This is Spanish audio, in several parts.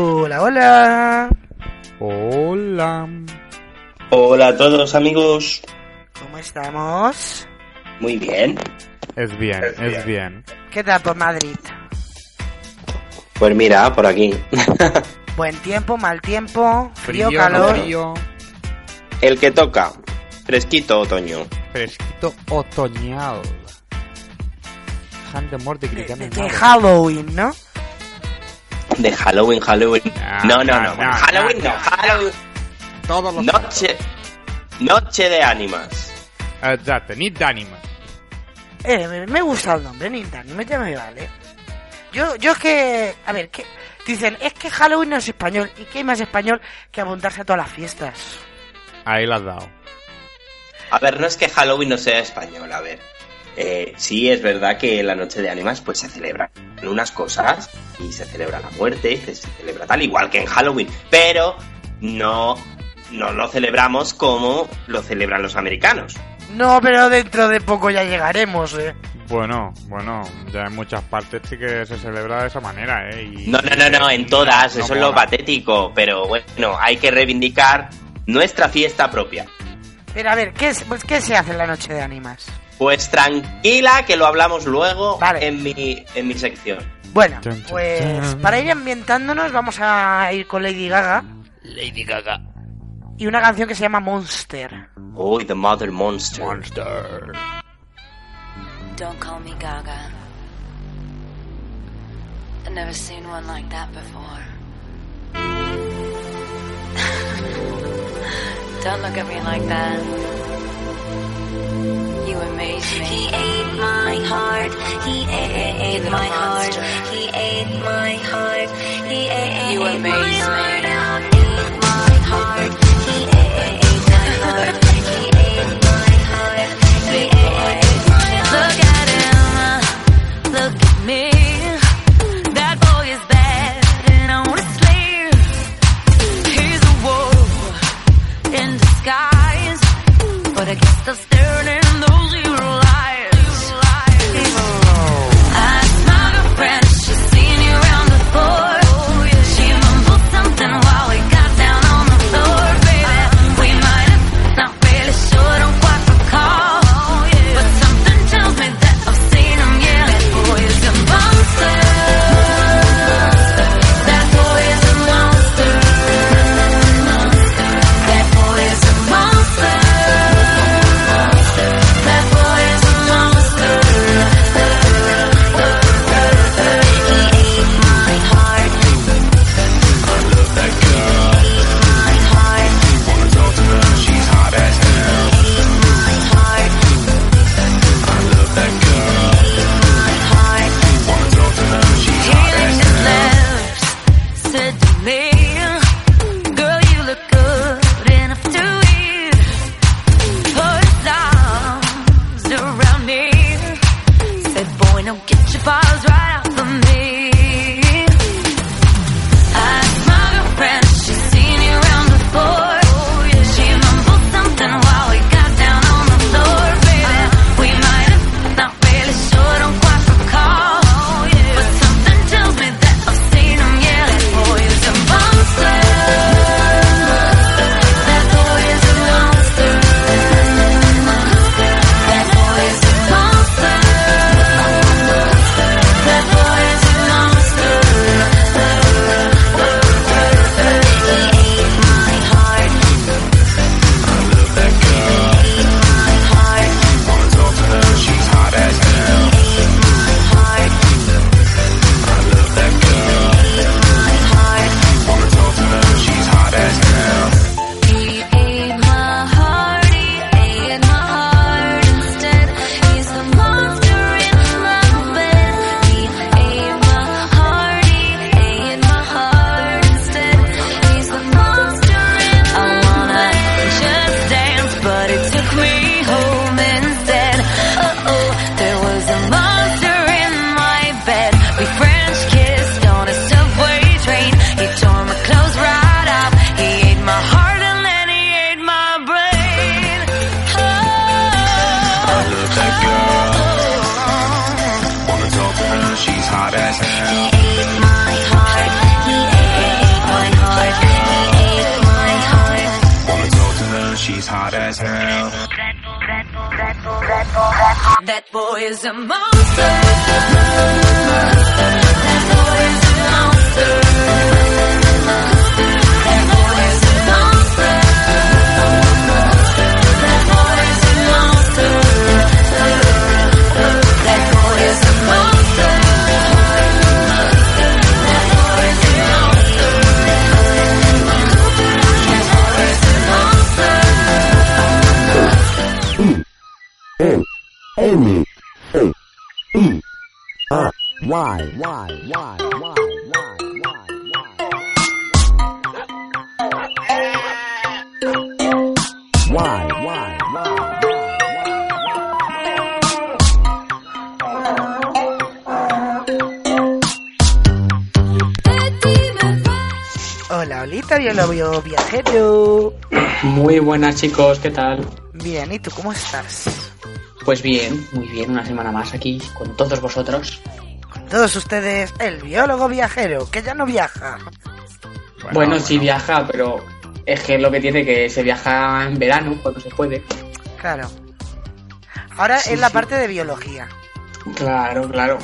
Hola, hola. Hola. Hola a todos amigos. ¿Cómo estamos? Muy bien. Es bien, Es es bien. ¿Qué tal por Madrid? Pues mira, por aquí. Buen tiempo, mal tiempo, frío, Frío, calor. frío, El que toca. Fresquito otoño. fresquito otoñal. Han de muerte De, de-. Halloween, ¿no? De Halloween, Halloween. Ah, No, no, no, no. no, Halloween no, no. Halloween. Todos los Noche. Noche de ánimas. Exacto, ni d'ànima. Eh, me, gusta el nombre, Nintendo, me ya me vale. Yo, yo es que, a ver, que dicen, es que Halloween no es español, ¿y qué hay más español que apuntarse a todas las fiestas? Ahí la has dado. A ver, no es que Halloween no sea español, a ver. Eh, sí, es verdad que la noche de ánimas pues se celebran unas cosas y se celebra la muerte y se celebra tal, igual que en Halloween, pero no, no lo celebramos como lo celebran los americanos. No, pero dentro de poco ya llegaremos, eh. Bueno, bueno, ya en muchas partes sí que se celebra de esa manera, ¿eh? Y- No, no, no, no, en todas, No eso es lo patético, pero bueno, hay que reivindicar nuestra fiesta propia. Pero a ver, ¿qué, es, pues, ¿qué se hace en la noche de ánimas? Pues tranquila, que lo hablamos luego Vale. en, mi, en mi sección. Bueno, pues para ir ambientándonos vamos a ir con Lady Gaga Lady Gaga. y una canción que se llama Monster. Uy, The Mother Monster. Monster. Don't call me Gaga. I've never seen one like that before. Don't look at me like that. You amaze me. He ate my heart. He ate, ate my heart. He ate my heart. He ate, You ate amaze my me. heart Y Y Y Y Y Y Hola, Olita, viajero. Muy buenas chicos, ¿qué tal? Bien, ¿y tú cómo estás? Pues bien, muy bien, una semana más aquí con todos vosotros. Todos ustedes, el biólogo viajero, que ya no viaja. Bueno, sí viaja, pero es que lo que tiene que se viaja en verano, cuando se puede. Claro. Ahora Sí, es la sí. parte de biología. Claro, claro.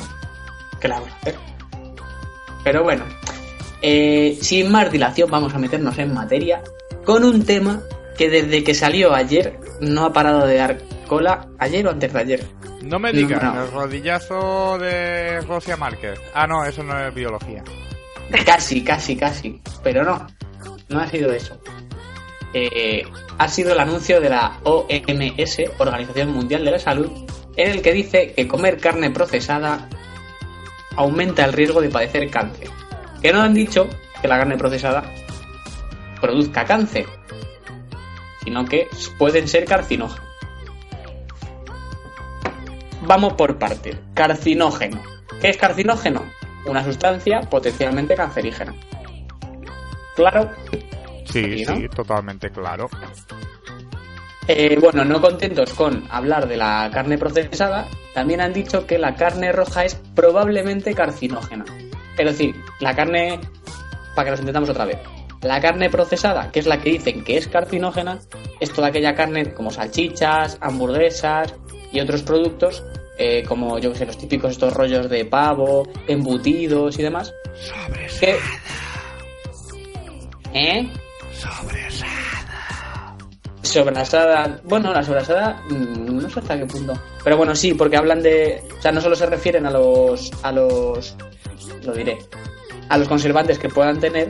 ¿Qué la vamos a hacer? Pero bueno, eh, sin más dilación vamos a meternos en materia con un tema que desde que salió ayer no ha parado de dar cola, ayer o antes de ayer. No me digas, No. el rodillazo de Rosia Márquez. Ah, no, eso no es biología. Casi, casi, casi. Pero no, no ha sido eso. Eh, ha sido el anuncio de la OMS, Organización Mundial de la Salud, en el que dice que comer carne procesada aumenta el riesgo de padecer cáncer. Que no han dicho que la carne procesada produzca cáncer, sino que pueden ser carcinógenos. Vamos por partes. Carcinógeno. ¿Qué es carcinógeno? Una sustancia potencialmente cancerígena. Claro. Sí, Sí, ¿no? sí, totalmente claro. Eh, bueno, no contentos con hablar de la carne procesada, también han dicho que la carne roja es probablemente carcinógena. Es decir, la carne, para que nos entendamos otra vez, la carne procesada, que es la que dicen que es carcinógena, es toda aquella carne como salchichas, hamburguesas y otros productos, eh, como yo que sé, los típicos estos rollos de pavo, embutidos y demás. Que... ¿Eh? Sobrasada. Bueno, la sobrasada mm, no sé hasta qué punto. Pero bueno, sí, porque hablan de. O sea, no solo se refieren a los. a los. lo diré. a los conservantes que puedan tener,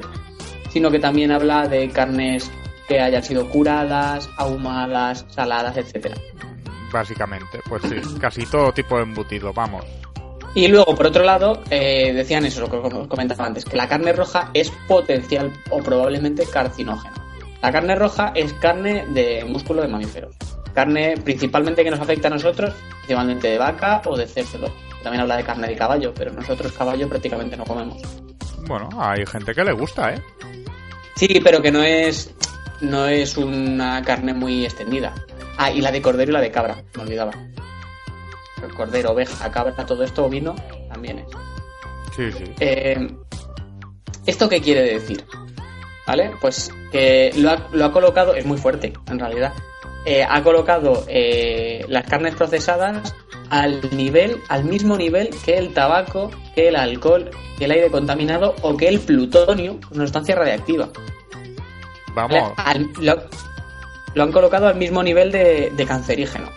sino que también habla de carnes que hayan sido curadas, ahumadas, saladas, etcétera. Básicamente, pues sí, casi todo tipo de embutido, vamos. Y luego, por otro lado, eh, decían eso, lo que comentaba antes, que la carne roja es potencial o probablemente carcinógena. La carne roja es carne de músculo de mamíferos. Carne principalmente que nos afecta a nosotros, principalmente de vaca o de cerdo. También habla de carne de caballo, pero nosotros caballo prácticamente no comemos. Bueno, hay gente que le gusta, ¿eh? Sí, pero que no es no es una carne muy extendida. Ah, y la de cordero y la de cabra, me olvidaba. El cordero, oveja, cabra, todo esto, vino, también es. Sí, sí. Eh, ¿Esto qué quiere decir? ¿Vale? Pues que lo ha, lo ha colocado, es muy fuerte en realidad, eh, ha colocado eh, las carnes procesadas al nivel, al mismo nivel que el tabaco, que el alcohol, que el aire contaminado o que el plutonio, una sustancia radiactiva. Vamos, Al- lo, lo han colocado al mismo nivel de, de cancerígeno.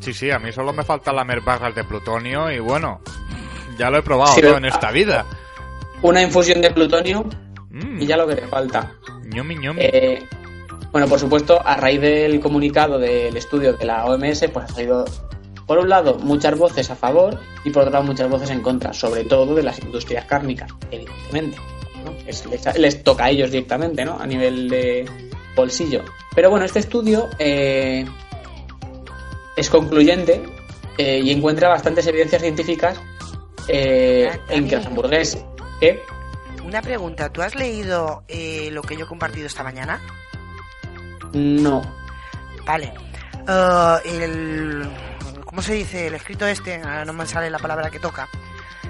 sí, sí, a mí solo me faltan lamer barras de plutonio y bueno, ya lo he probado Sí, todo en esta vida. Una infusión de plutonio Mm, y ya lo que te falta. ñomi, ñomi. Eh, bueno, por supuesto, a raíz del comunicado del estudio de la OMS, pues ha salido, por un lado, muchas voces a favor y por otro lado, muchas voces en contra, sobre todo de las industrias cárnicas, evidentemente. ¿no? Es- les, les toca a ellos directamente, ¿no? A nivel de bolsillo. Pero bueno, este estudio eh, es concluyente eh, y encuentra bastantes evidencias científicas eh, Ah, en que las hamburguesas. Una pregunta, ¿tú has leído eh, lo que yo he compartido esta mañana? No. Vale. El... ¿Cómo se dice? El escrito este, ahora no me sale la palabra que toca.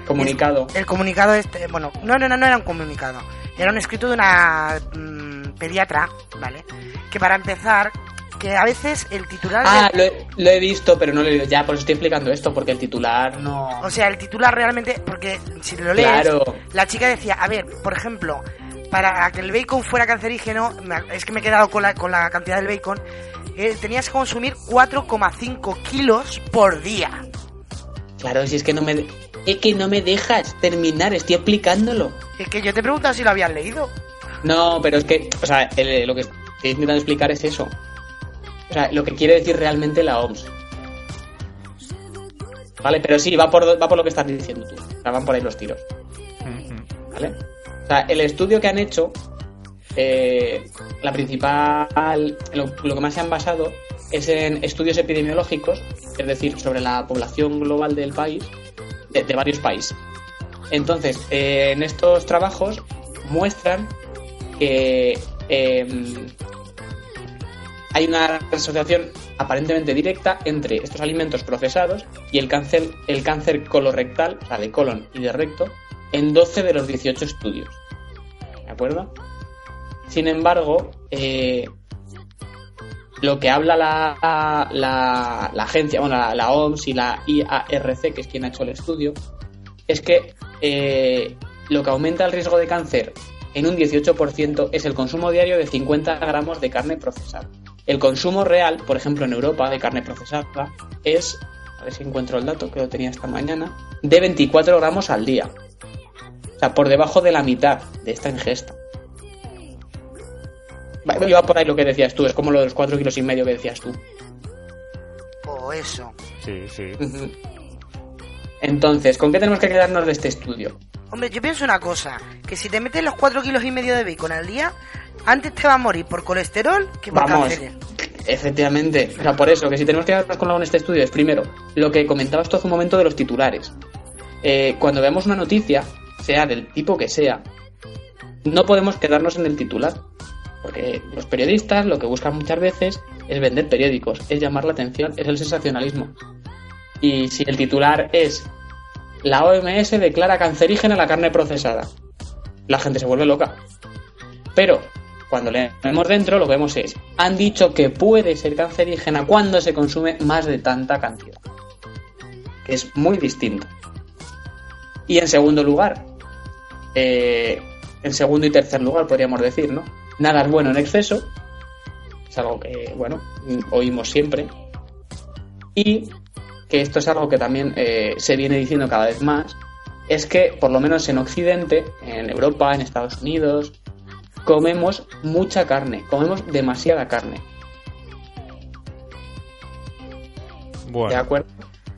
Comunicado. El comunicado este, bueno, no, no, no, no era un comunicado. Era un escrito de una mm, pediatra, ¿vale? Que para empezar, que a veces el titular... Ah, de- lo he, lo he visto, pero no lo he leído. Ya, por eso estoy explicando esto, porque el titular no... O sea, el titular realmente, porque si lo lees, Claro. la chica decía, a ver, por ejemplo, para que el bacon fuera cancerígeno, es que me he quedado con la, con la cantidad del bacon, eh, tenías que consumir 4,5 kilos por día. Claro, si es que no me... Es que no me dejas terminar, estoy explicándolo. Es que yo te preguntaba si lo habías leído. No, pero es que, o sea, el- lo que estoy intentando explicar es eso. O sea, lo que quiere decir realmente la OMS. Vale, pero sí, va por, va por lo que estás diciendo tú. O sea, van por ahí los tiros. ¿Vale? O sea, el estudio que han hecho, eh, la principal, lo, lo que más se han basado es en estudios epidemiológicos, es decir, sobre la población global del país, de, de varios países. Entonces, eh, en estos trabajos muestran que em, hay una asociación aparentemente directa entre estos alimentos procesados y el cáncer, el cáncer colorectal, o sea, de colon y de recto, en 12 de los 18 estudios. ¿De acuerdo? Sin embargo, eh, lo que habla la, agencia, bueno, la, la OMS y la IARC, que es quien ha hecho el estudio, es que eh, lo que aumenta el riesgo de cáncer en un 18% es el consumo diario de 50 gramos de carne procesada. El consumo real, por ejemplo, en Europa de carne procesada es, a ver si encuentro el dato que lo tenía esta mañana, de 24 gramos al día. O sea, por debajo de la mitad de esta ingesta. Iba por ahí lo que decías tú, es como lo de los 4 kilos y medio que decías tú. O eso. Sí, sí. Entonces, ¿con qué tenemos que quedarnos de este estudio? Hombre, yo pienso una cosa, que si te metes los 4 kilos y medio de bacon al día, antes te va a morir por colesterol que por Vamos. cáncer. Efectivamente, o sea, por eso, que si tenemos que quedarnos con algo en este estudio es primero, lo que comentabas tú hace un momento de los titulares. Eh, cuando veamos una noticia, sea del tipo que sea, no podemos quedarnos en el titular. Porque los periodistas lo que buscan muchas veces es vender periódicos, es llamar la atención, es el sensacionalismo. Y si el titular es la OMS declara cancerígena la carne procesada, la gente se vuelve loca. Pero cuando leemos dentro, lo que vemos es, han dicho que puede ser cancerígena cuando se consume más de tanta cantidad. Es muy distinto. Y en segundo lugar, eh, en segundo y tercer lugar podríamos decir, ¿no? Nada es bueno en exceso. Es algo que, bueno, oímos siempre. Y que esto es algo que también eh, se viene diciendo cada vez más, es que por lo menos en Occidente, en Europa, en Estados Unidos, comemos mucha carne, comemos demasiada carne. ¿De Bueno, acuerdo?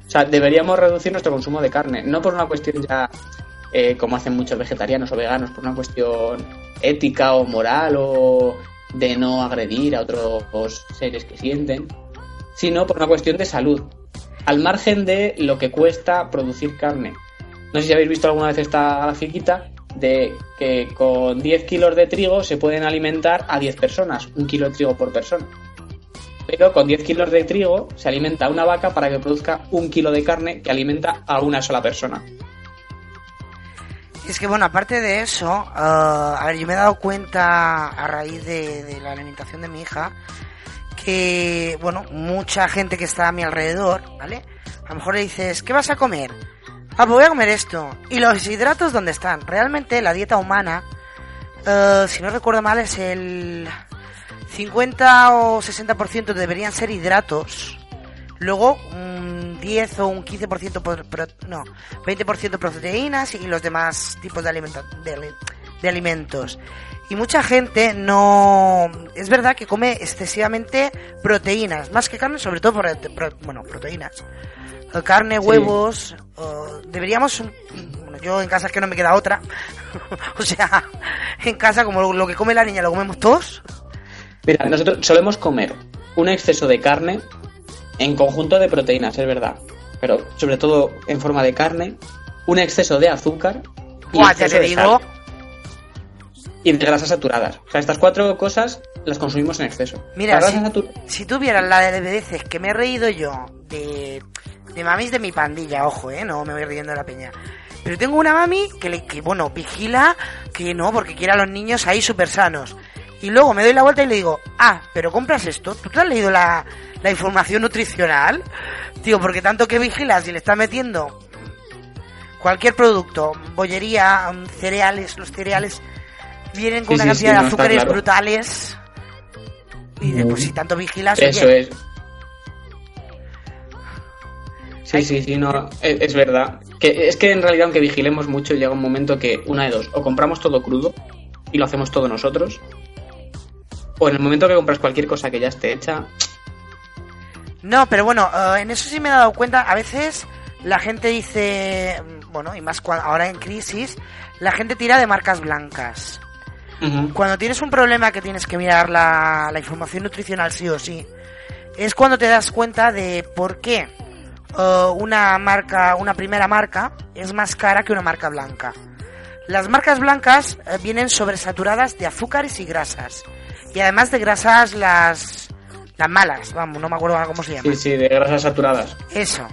O sea, deberíamos reducir nuestro consumo de carne, no por una cuestión ya eh, como hacen muchos vegetarianos o veganos, por una cuestión ética o moral o de no agredir a otros seres que sienten, sino por una cuestión de salud, al margen de lo que cuesta producir carne. No sé si habéis visto alguna vez esta grafiquita de que con 10 kilos de trigo se pueden alimentar a 10 personas, un kilo de trigo por persona. Pero con 10 kilos de trigo se alimenta una vaca para que produzca un kilo de carne que alimenta a una sola persona. Es que bueno, aparte de eso, ah, a ver, yo me he dado cuenta a raíz de la alimentación de mi hija que, bueno, mucha gente que está a mi alrededor, ¿vale? A lo mejor le dices, ¿qué vas a comer? Ah, pues voy a comer esto. ¿Y los hidratos dónde están? Realmente la dieta humana, eh, si no recuerdo mal, es el 50 o 60% deberían ser hidratos. Luego un 10 o un 15% por, pro- no, 20% proteínas y los demás tipos de, alimenta- de, de alimentos. Y mucha gente no... Es verdad que come excesivamente proteínas, más que carne, sobre todo por, bueno, proteínas. Carne, Sí. huevos, deberíamos... Bueno, yo en casa es que no me queda otra. o sea, en casa como lo, lo que come la niña lo comemos todos. Mira, nosotros solemos comer un exceso de carne en conjunto de proteínas, es verdad. Pero sobre todo en forma de carne, un exceso de azúcar y Buah, ya te digo. sal. Y de grasas saturadas. O sea, estas cuatro cosas las consumimos en exceso. Mira, si, si tuvieras la de veces que me he reído yo de, de mamis de mi pandilla, ojo, eh, no me voy riendo de la peña. Pero tengo una mami que, le, que bueno, vigila que no, porque quiere a los niños ahí súper sanos. Y luego me doy la vuelta y le digo, ah, pero compras esto. ¿Tú te has leído la, la información nutricional? Tío, porque tanto que vigilas y le estás metiendo cualquier producto, bollería, mm, cereales, los cereales vienen con Sí, una sí, cantidad de azúcares claro. brutales. Y de, pues si tanto vigilas, Eso oye, es. Sí, sí, sí, no, es, es verdad. Que es que en realidad, aunque vigilemos mucho, llega un momento que una de dos, o compramos todo crudo y lo hacemos todo nosotros, o en el momento que compras cualquier cosa que ya esté hecha, No, pero bueno, eh, en eso sí me he dado cuenta. A veces la gente dice, mm, bueno, y más ahora en crisis, la gente tira de marcas blancas. Cuando tienes un problema que tienes que mirar la, la información nutricional sí o sí, es cuando te das cuenta de por qué eh, una marca, una primera marca, es más cara que una marca blanca. Las marcas blancas eh, vienen sobresaturadas de azúcares y grasas. Y además de grasas las, las malas, vamos, no me acuerdo cómo se llama. sí, sí, de grasas saturadas. Eso.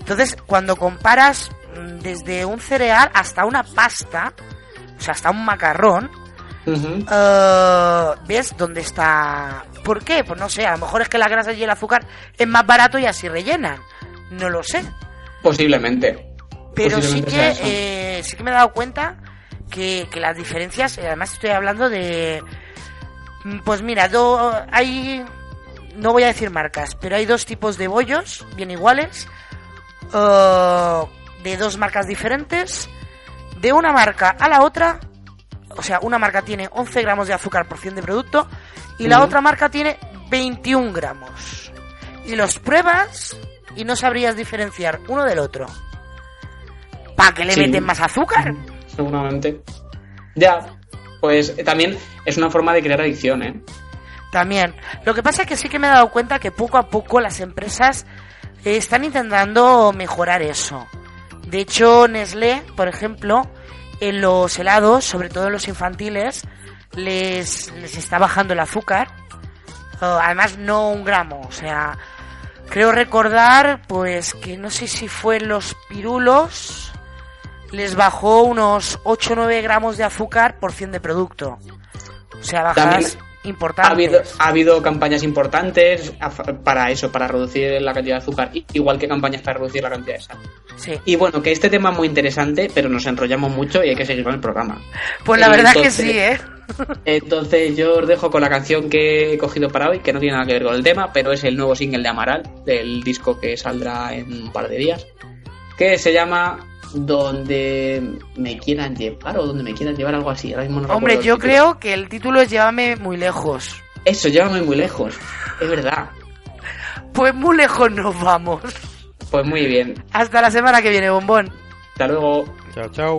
Entonces, cuando comparas mm, desde un cereal hasta una pasta, o sea, hasta un macarrón, Eh, ves dónde está. ¿Por qué? Pues no sé, a lo mejor es que la grasa y el azúcar es más barato y así rellenan. No lo sé. Posiblemente. Pero sí que, eh, sí que me he dado cuenta que, que las diferencias, eh, además estoy hablando de... mm, Pues mira, do- hay... No voy a decir marcas, pero hay dos tipos de bollos, bien iguales, de dos marcas diferentes. De una marca a la otra, o sea, una marca tiene 11 gramos de azúcar por 100 de producto y la Ujú. otra marca tiene 21 gramos. Y los pruebas y no sabrías diferenciar uno del otro. ¿Para qué le Sí. meten más azúcar? Seguramente. Ya, pues eh, también es una forma de crear adicción, ¿eh? También. Lo que pasa es que sí que me he dado cuenta que poco a poco las empresas eh, están intentando mejorar eso. De hecho, Nestlé, por ejemplo, en los helados, sobre todo en los infantiles, les, les está bajando el azúcar. Eh, además, no un gramo. O sea, creo recordar, pues, que no sé si fue en los pirulos, les bajó unos 8 o 9 gramos de azúcar por 100 de producto. O sea, También importantes. Ha habido, ha habido campañas importantes para eso, para reducir la cantidad de azúcar, igual que campañas para reducir la cantidad de sal. Sí. Y bueno, que este tema es muy interesante, pero nos enrollamos mucho y hay que seguir con el programa. Pues la verdad que sí, ¿eh? Entonces yo os dejo con la canción que he cogido para hoy, que no tiene nada que ver con el tema, pero es el nuevo single de Amaral, del disco que saldrá en un par de días, que se llama Donde me quieran llevar o donde me quieran llevar, algo así. Ahora mismo no Hombre, yo creo que el título es Llévame muy lejos. Eso, llévame muy lejos. Es verdad. Pues muy lejos nos vamos. Pues muy bien. Hasta la semana que viene, bombón. Hasta luego. Chao, chao.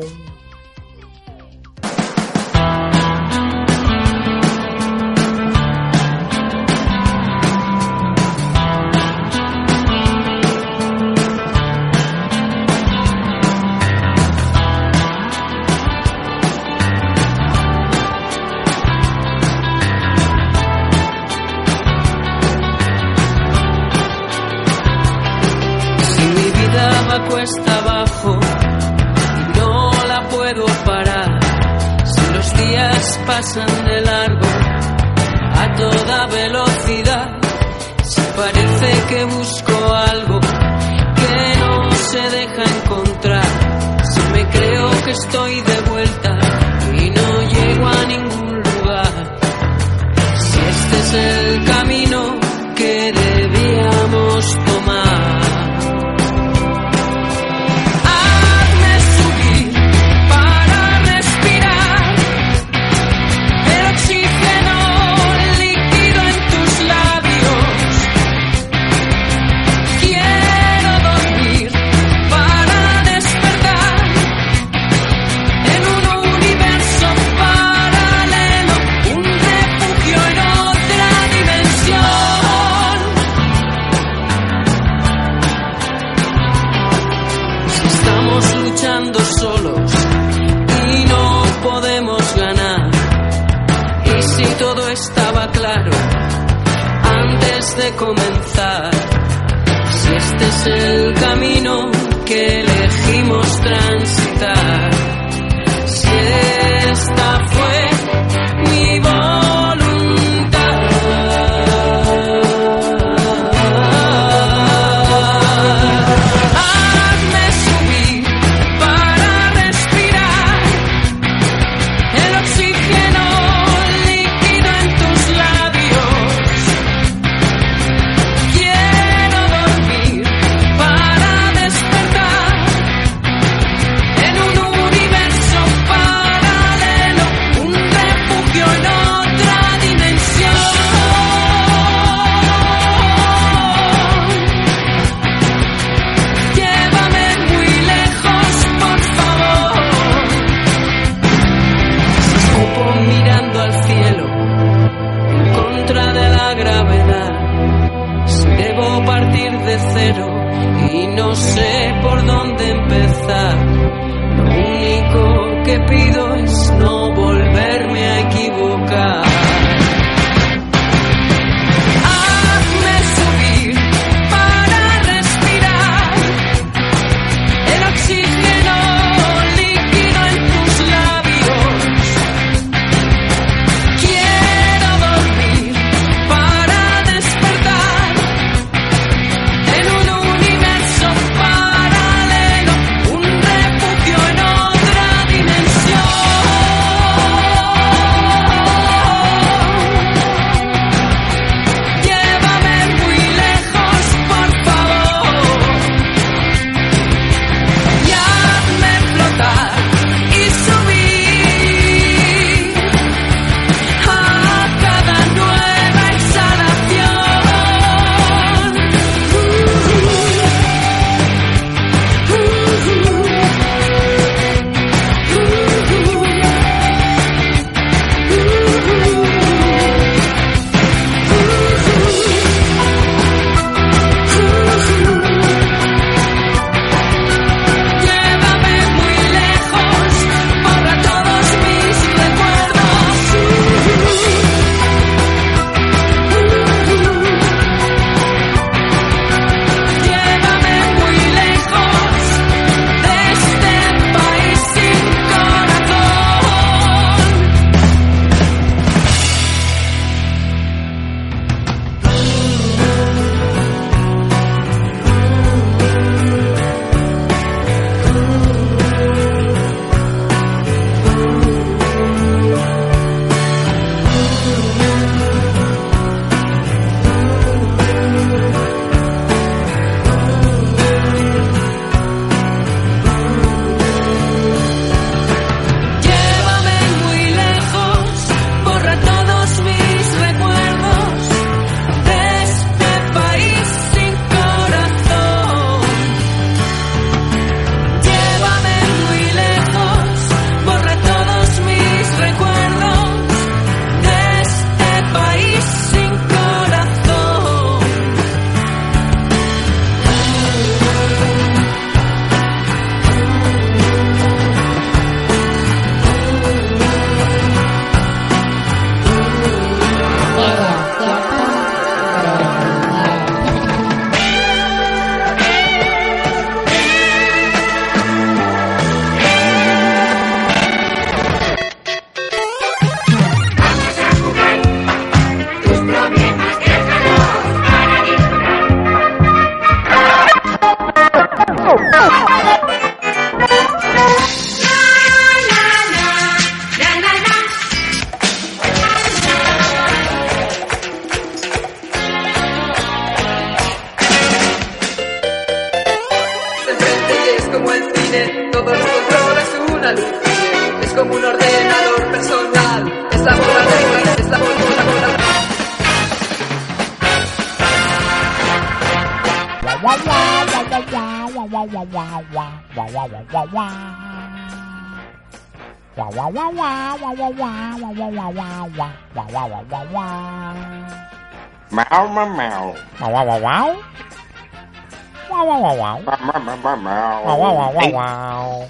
Mau, mau, mau.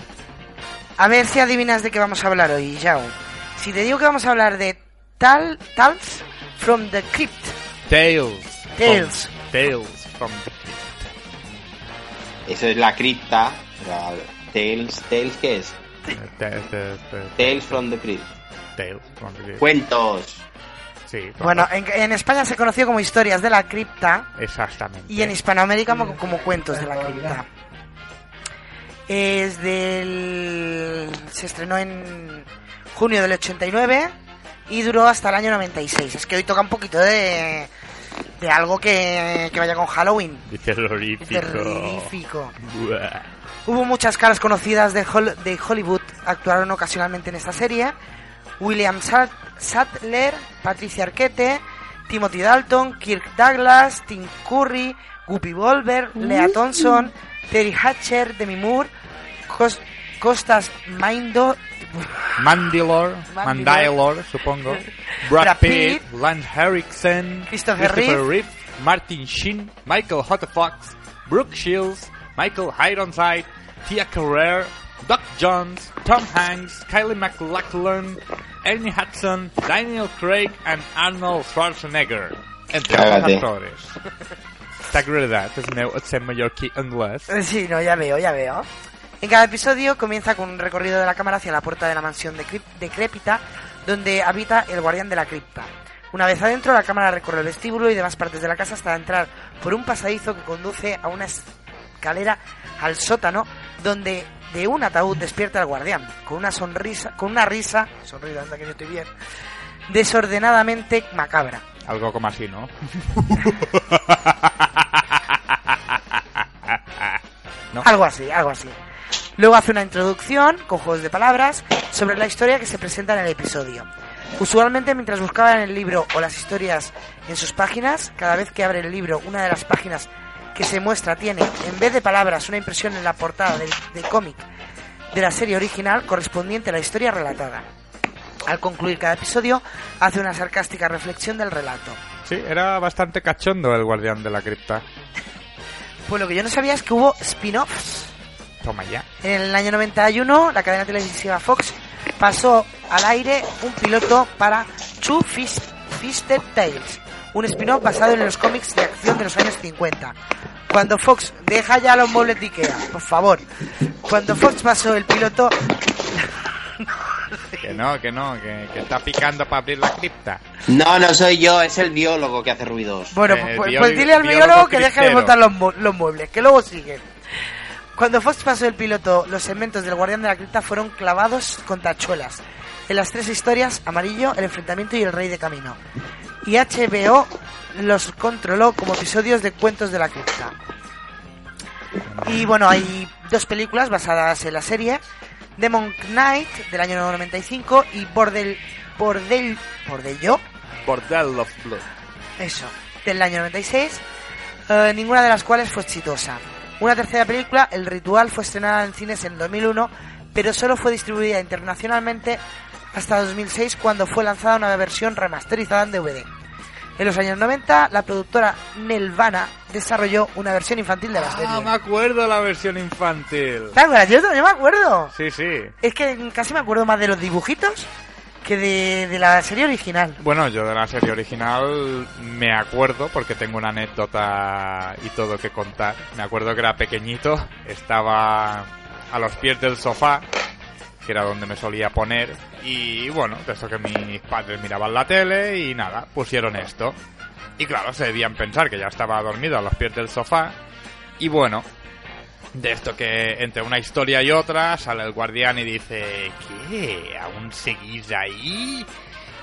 A ver si adivinas de qué vamos a hablar hoy, Yao. Si te digo que vamos a hablar de Tal, Tales from the Crypt. Tales. Tales. From- Tales from Eso es la cripta. la- Tales, Tales, ¿qué es? Tales, Tales, Tales from the Crypt. Tales from the Cuentos. Sí, Bueno, en, en España se conoció como historias de la cripta exactamente. y en Hispanoamérica como, como cuentos de la cripta. Es del... se estrenó en junio del 89 y duró hasta el año 96. Es que hoy toca un poquito de, de algo que, que vaya con Halloween. Y terrorífico. Terrorífico. Buah. Hubo muchas caras conocidas de, Hol- de Hollywood actuaron ocasionalmente en esta serie. William Sat- Sattler, Patricia Arquette, Timothy Dalton, Kirk Douglas, Tim Curry, Guppy Wolver, Lea Thompson, Terry Hatcher, Demi Moore, Cos- Costas Maindo, Mandylor, Mandylor. Mandylor, supongo. Brad, Brad Pitt, Pitt. Lance Henriksen, Christopher Reeve. Martin Sheen, Michael Hotfox, Brooke Shields, Michael Ironside, Tia Carrere, Doc Jones, Tom Hanks, Kylie MacLachlan, Ernie Hudson, Daniel Craig and Arnold Schwarzenegger. Entre otros actores. Accent mallorquí anglès? Eh, Sí, no, ya veo, ya veo. En cada episodio comienza con un recorrido de la cámara hacia la puerta de la mansión decrépita donde habita el guardián de la cripta. Una vez adentro, la cámara recorre el vestíbulo y demás partes de la casa hasta entrar por un pasadizo que conduce a una escalera al sótano donde de un ataúd despierta el guardián con una sonrisa, con una risa, sonrisa, anda que yo estoy bien, desordenadamente macabra. Algo como así, ¿no? ¿No? Algo así, algo así. Luego hace una introducción con juegos de palabras sobre la historia que se presenta en el episodio. Usualmente mientras buscaba en el libro o las historias en sus páginas, cada vez que abre el libro, una de las páginas que se muestra tiene, en vez de palabras, una impresión en la portada del, del cómic de la serie original correspondiente a la historia relatada. Al concluir cada episodio, hace una sarcástica reflexión del relato. Sí, era bastante cachondo el guardián de la cripta. Pues lo que yo no sabía es que hubo spin-offs. Toma ya. En el año 91, la cadena televisiva Fox pasó al aire un piloto para Two Fist- Fisted Tales, un spin-off basado en los cómics de acción de los años 50. Cuando Fox deja ya los muebles de Ikea, por favor. Cuando Fox pasó el piloto, Que no, que no, que, que está picando para abrir la cripta. No, no soy yo, es el biólogo que hace ruidos. bueno, Eh, pues, biólogo- pues dile al biólogo biólogo que deje de montar los, los muebles, que luego sigue. Cuando Fox pasó el piloto, los segmentos del Guardián de la Cripta fueron clavados con tachuelas. En las tres historias, Amarillo, El Enfrentamiento y El Rey de Camino. Y HBO los controló como episodios de Cuentos de la Cripta. Y bueno, hay dos películas basadas en la serie. Demon Knight, del año 95, y Bordel... Bordel... Bordello, Bordel of Blood. eso, del año 96, eh, ninguna de las cuales fue exitosa. Una tercera película, El Ritual, fue estrenada en cines en 2001, pero solo fue distribuida internacionalmente hasta 2006 cuando fue lanzada una versión remasterizada en DVD. En los años 90, la productora Nelvana desarrolló una versión infantil de la serie. Ah, me acuerdo la versión infantil. ¿Te acuerdas? Yo también me acuerdo. Sí, sí. Es que casi me acuerdo más de los dibujitos que de, de la serie original. Bueno, yo de la serie original me acuerdo porque tengo una anécdota y todo que contar. Me acuerdo que era pequeñito, estaba a los pies del sofá, que era donde me solía poner, y bueno, de eso que mis padres miraban la tele y nada, pusieron esto. Y claro, se debían pensar que ya estaba dormido a los pies del sofá, y bueno, de esto que entre una historia y otra sale el guardián y dice, ¿qué? ¿Aún seguís ahí?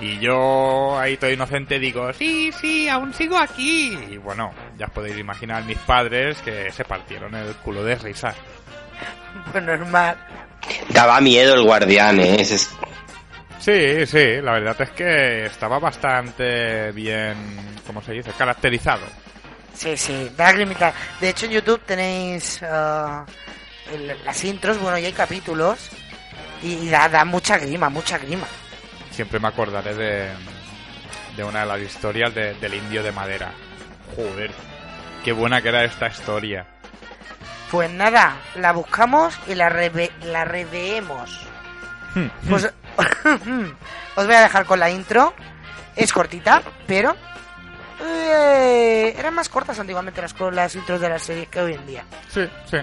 Y yo ahí todo inocente digo, sí, sí, aún sigo aquí. Y bueno, ya os podéis imaginar mis padres que se partieron el culo de risa. Pues normal. Daba miedo el guardián, ¿eh? Ese es- Sí, sí, la verdad es que estaba bastante bien, ¿cómo se dice? Caracterizado. Sí, sí, da lagrimita. De hecho, en YouTube tenéis el- las intros, bueno, y hay capítulos. Y, y da, da mucha grima, mucha grima. Siempre me acordaré de, de una de las historias de- del indio de madera. Joder, qué buena que era esta historia. Pues nada, la buscamos y la, reve- la reveemos. Pues os voy a dejar con la intro. Es cortita, pero eh, eran más cortas antiguamente las, las intros de las series que hoy en día. Sí, sí.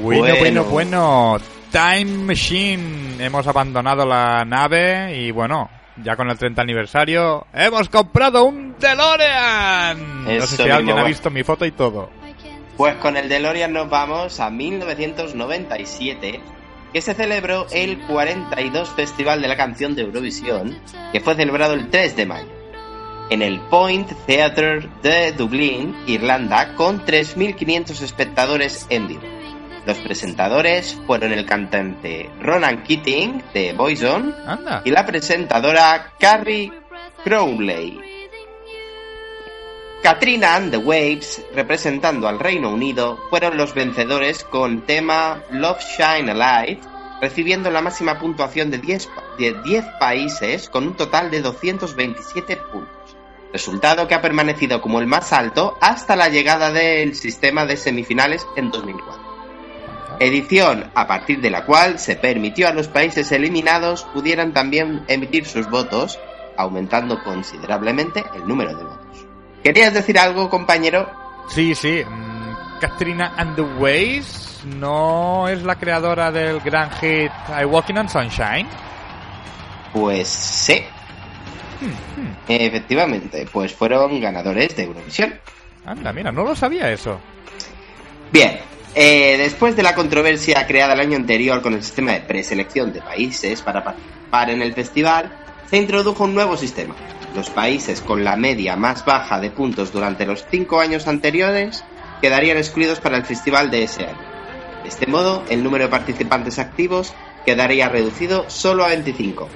Bueno, bueno, Bueno. Time Machine. Hemos abandonado la nave y bueno, ya con el 30 aniversario, hemos comprado un DeLorean. no sé si alguien ha visto mi foto y todo. Pues con el DeLorean nos vamos a 1997, que se celebró el 42 Festival de la Canción de Eurovisión, que fue celebrado el 3 de mayo, en el Point Theatre de Dublín, Irlanda, con 3.500 espectadores en vivo. Los presentadores fueron el cantante Ronan Keating, de Boyzone, Anda. y la presentadora Carrie Crowley. Katrina and the Waves, representando al Reino Unido, fueron los vencedores con tema Love Shine Alive, recibiendo la máxima puntuación de 10, pa- de 10 países con un total de 227 puntos. Resultado que ha permanecido como el más alto hasta la llegada del sistema de semifinales en 2004. Edición a partir de la cual se permitió a los países eliminados pudieran también emitir sus votos, aumentando considerablemente el número de votos. ¿Querías decir algo, compañero? Sí, sí. mm, Katrina and the Waves no es la creadora del gran hit I Walking on Sunshine. Pues sí. Efectivamente, pues fueron ganadores de Eurovisión. Anda, mira, no lo sabía eso. Bien, eh, después de la controversia creada el año anterior con el sistema de preselección de países para participar en el festival, se introdujo un nuevo sistema. Los países con la media más baja de puntos durante los cinco años anteriores quedarían excluidos para el festival de ese año. De este modo, el número de participantes activos quedaría reducido solo a 25.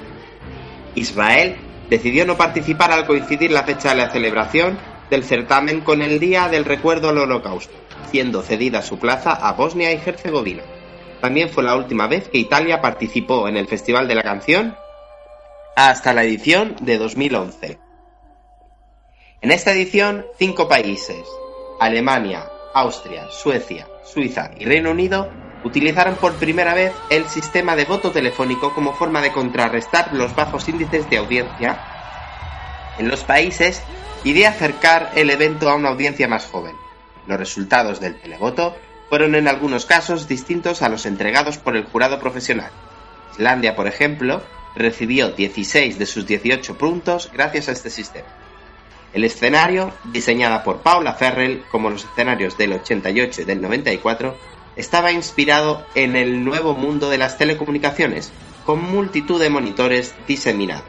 Israel decidió no participar al coincidir la fecha de la celebración del certamen con el Día del Recuerdo al Holocausto, siendo cedida su plaza a Bosnia y Herzegovina. También fue la última vez que Italia participó en el Festival de la Canción hasta la edición de 2011. En esta edición, cinco países, Alemania, Austria, Suecia, Suiza y Reino Unido, utilizaron por primera vez el sistema de voto telefónico como forma de contrarrestar los bajos índices de audiencia en los países y de acercar el evento a una audiencia más joven. Los resultados del televoto fueron en algunos casos distintos a los entregados por el jurado profesional. Islandia, por ejemplo, recibió 16 de sus 18 puntos gracias a este sistema. El escenario, diseñada por Paula Ferrell como los escenarios del 88 y del 94, estaba inspirado en el nuevo mundo de las telecomunicaciones, con multitud de monitores diseminados.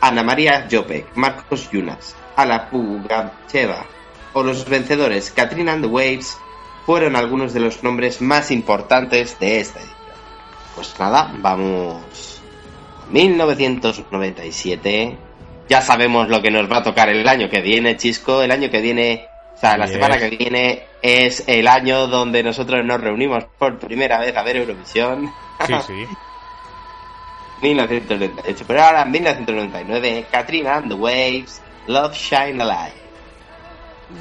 Ana María Jopek, Marcos Yunas, Ala Pugacheva o los vencedores Katrina and the Waves fueron algunos de los nombres más importantes de esta edición. Pues nada, vamos. 1997. Ya sabemos lo que nos va a tocar el año que viene, Chisco. El año que viene, o sea, la Yes. semana que viene es el año donde nosotros nos reunimos por primera vez a ver Eurovisión. Sí, sí. 1998. Pero ahora, en 1999, Katrina and the Waves, Love Shine Alive.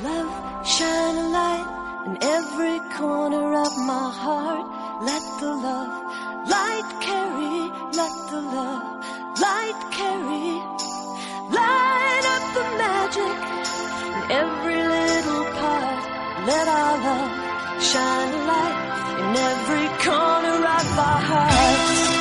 Love shine a light in every corner of my heart. Let the love light carry, let the love light carry. Light up the magic in every little part. Let our love shine a light in every corner of our hearts.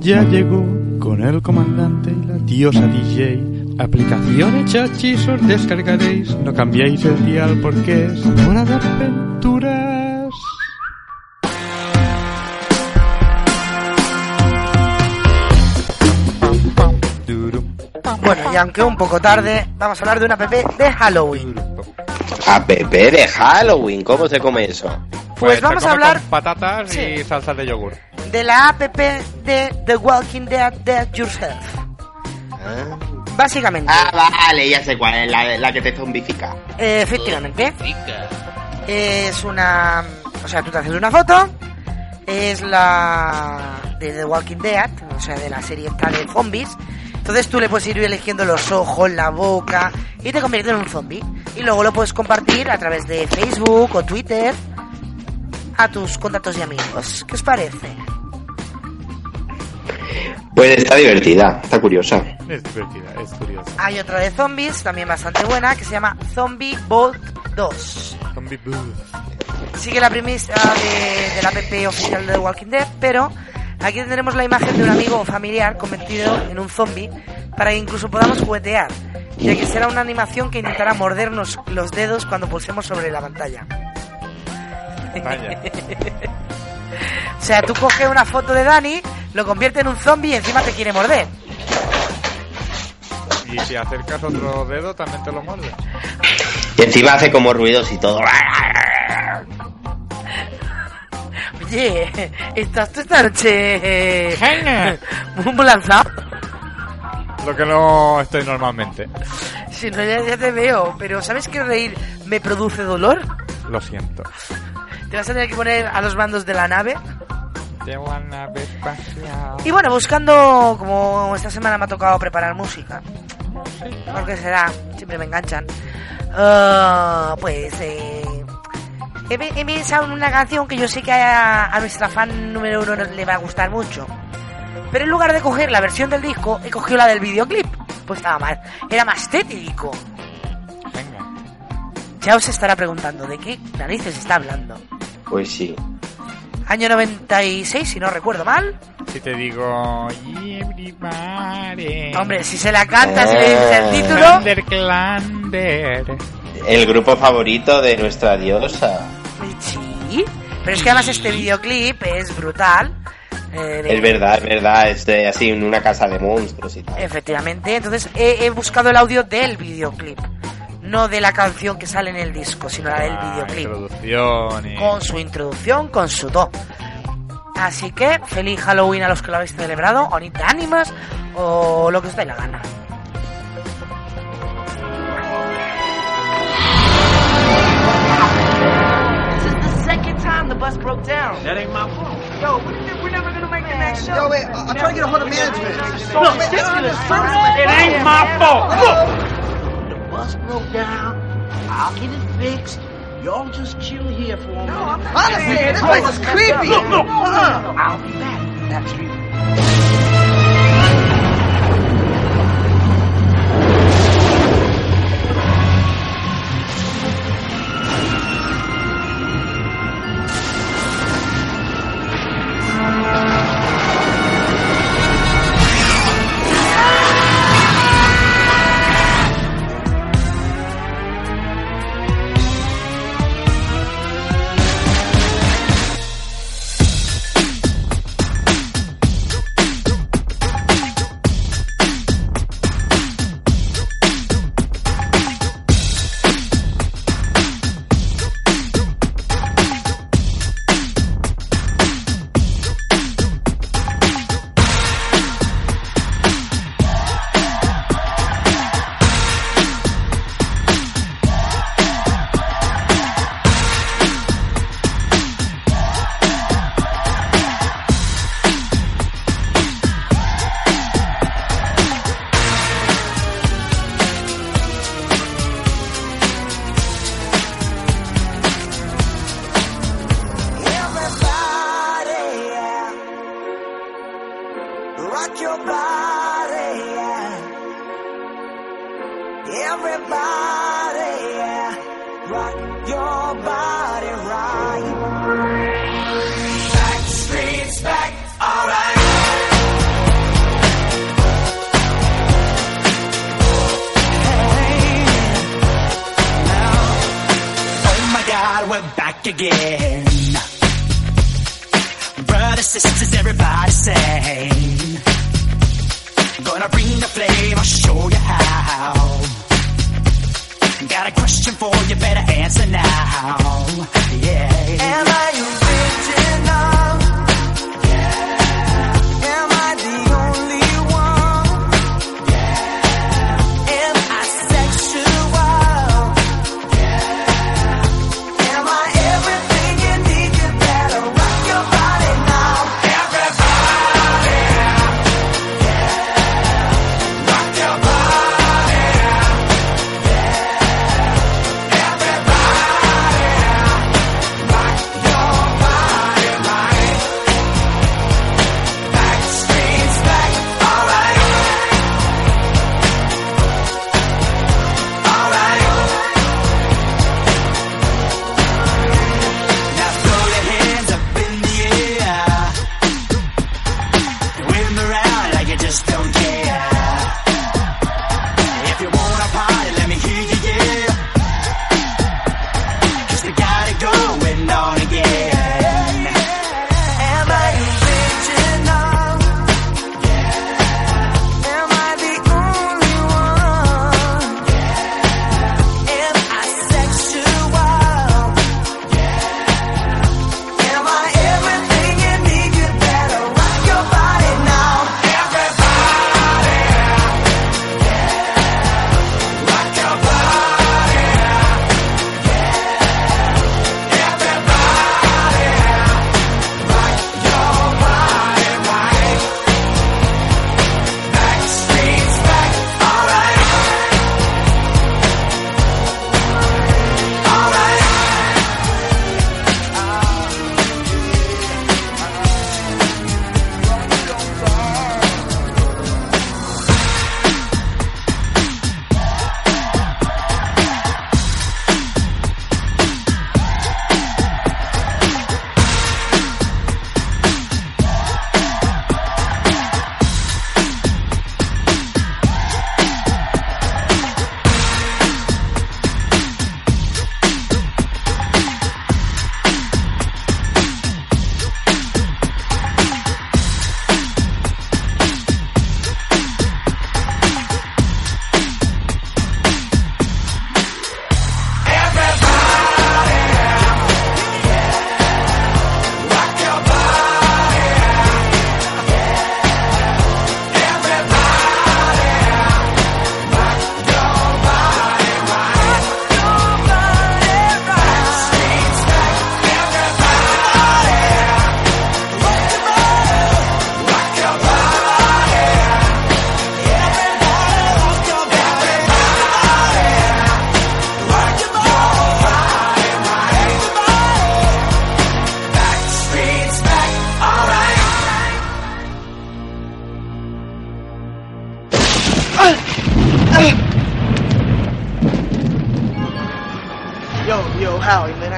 Ya llegó con el comandante y la diosa DJ. Aplicaciones chachizos descargaréis, no cambiéis el dial porque es hora de aventuras. Bueno, y aunque un poco tarde, vamos a hablar de una app de Halloween. App de Halloween, ¿cómo se come eso? Pues se vamos a come hablar con patatas Sí. y salsas de yogur. De la app de The Walking Dead Dead Yourself. Básicamente, Ah, vale, ya sé cuál es, la, la que te zombifica. eh, efectivamente, es una... O sea, tú te haces una foto, es la de The Walking Dead, o sea, de la serie esta de zombies. Entonces tú le puedes ir eligiendo los ojos, la boca y te convierte en un zombie. Y luego lo puedes compartir a través de Facebook o Twitter a tus contactos y amigos. ¿Qué os parece? Pues está divertida, está curiosa. Es divertida, es curiosa. Hay otra de zombies, también bastante buena, que se llama Zombie Bolt 2. Zombie Booth. Sigue la premisa de, de la app oficial de The Walking Dead, pero aquí tendremos la imagen de un amigo o familiar convertido en un zombie para que incluso podamos juguetear, ya que será una animación que intentará mordernos los dedos cuando pulsemos sobre la pantalla. Vaya. O sea, tú coges una foto de Dani, lo convierte en un zombie y encima te quiere morder. Y si acercas otro dedo, también te lo muerde. Y encima hace como ruidos y todo. Oye, ¿estás tú esta noche muy lanzado? Lo que no estoy normalmente. Si no, ya, ya te veo, pero ¿sabes que reír me produce dolor? Lo siento. Te vas a tener que poner a los mandos de la nave. Espacial. Y bueno, buscando, como esta semana me ha tocado preparar música, porque será, siempre me enganchan, Ah, pues eh, he, pe- he pensado en una canción que yo sé que a, a nuestra fan número uno le va a gustar mucho. Pero en lugar de coger la versión del disco, he cogido la del videoclip. Pues estaba mal, era más tétrico. Ya os estará preguntando de qué narices está hablando. Pues sí. Año 96, si no recuerdo mal. Si te digo... Everybody. Hombre, si se la canta, si le dice el título. Clander, Clander. El grupo favorito de nuestra diosa. Sí, pero es que además este videoclip es brutal. eh, de- Es verdad, es verdad, es de- así en una casa de monstruos y tal. Efectivamente, entonces he, he buscado el audio del videoclip. No de la canción que sale en el disco, sino la del Ah, videoclip. Introducción y... Con su introducción, con su do. Así que feliz Halloween a los que lo habéis celebrado, o ni de ánimas, o lo que os dé la gana. This is the second time the bus broke down. That ain't my fault. Yo, we, we're never gonna make the next show. Yo, wait, I'm trying to get a hold of management. So ridiculous, It ain't my fault. The bus broke down. I'll get it fixed. Y'all just chill here for a minute. Honestly, this place is creepy. Look, look. Uh-uh. I'll be back. That's you.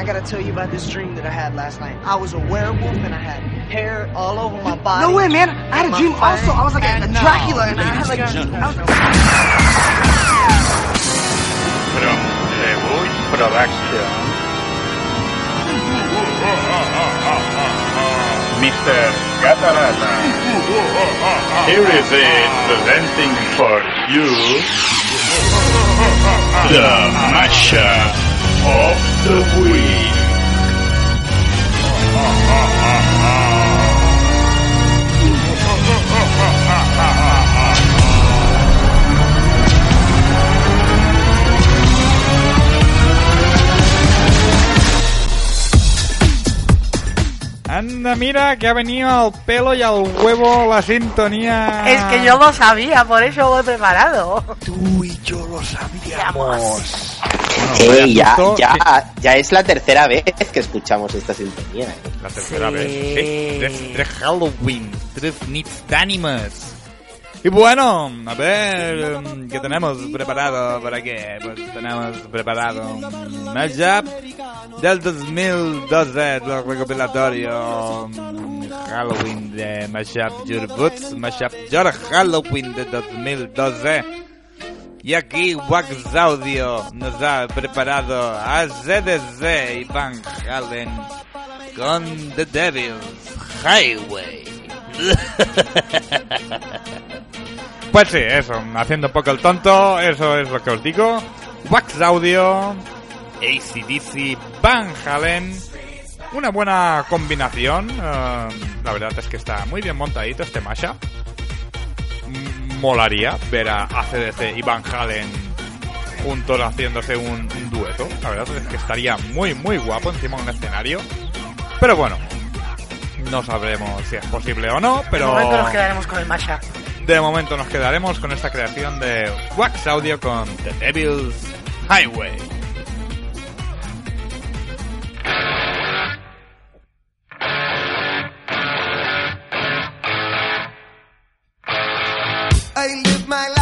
I gotta tell you about this dream that I had last night. I was a werewolf and I had hair all over my body. No way, man. I had a dream also. I was like a, a No, Dracula and I had like. and gentlemen. I was From Lewood Production. Mr. Catarata. Here is it presenting for you the mashup of the week. Anda, mira que ha venido al pelo y al huevo la sintonía. Es que yo lo sabía, por eso lo he preparado. Tú y yo lo sabíamos. Eh, ya, ya, ya es la tercera vez que escuchamos esta sintonía. ¿eh? La tercera vez. Sí, tres, tres Halloween, tres Nits d'Ánimas. Y bueno, a ver, mm, ¿qué tenemos preparado para qué? Pues tenemos preparado un mashup del 2012 del recopilatorio mm, Halloween de Mashup Your Boots, Mashup Your Halloween de 2012. Y aquí Wax Audio nos ha preparado a ZDZ y Van Halen con The Devil's Highway. Pues sí, eso, haciendo un poco el tonto, eso es lo que os digo. Wax Audio, ACDC, Van Halen. Una buena combinación. eh, la verdad es que está muy bien montadito este mashup. Molaría ver a ACDC y Van Halen juntos haciéndose un, un dueto. La verdad es que estaría muy, muy guapo encima de un escenario. Pero bueno, no sabremos si es posible o no, De pero... momento nos quedaremos con el mashup. De momento nos quedaremos con esta creación de Wax Audio con The Devil's Highway. I live my life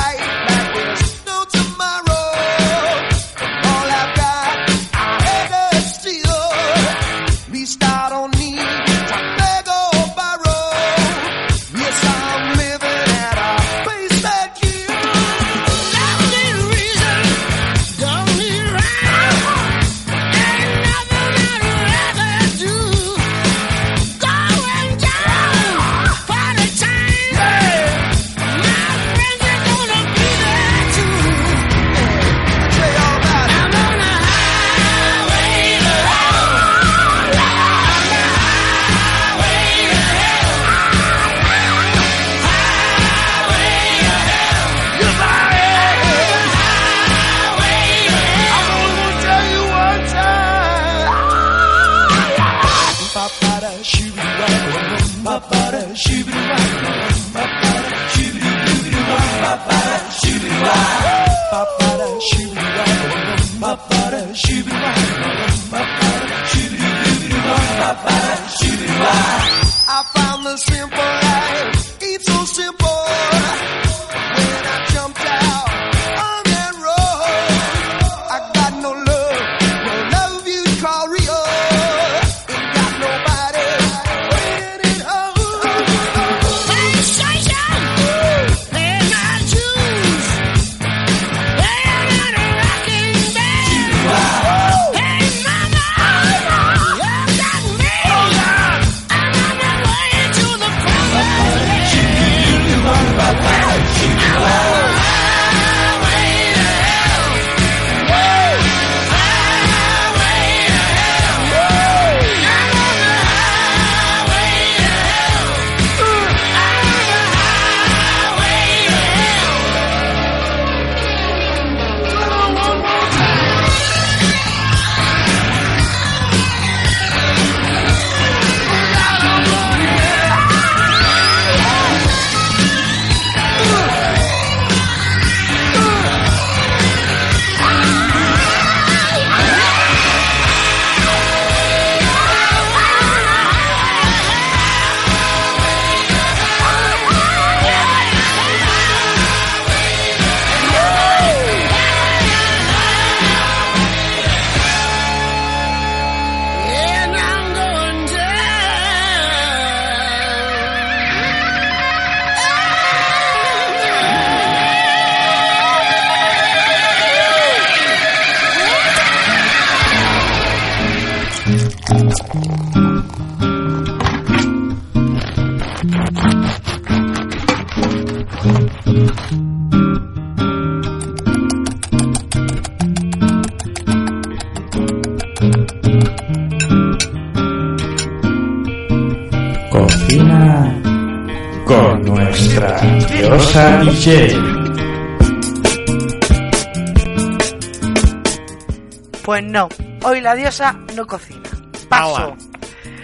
Pues no, hoy la diosa no cocina. Paso.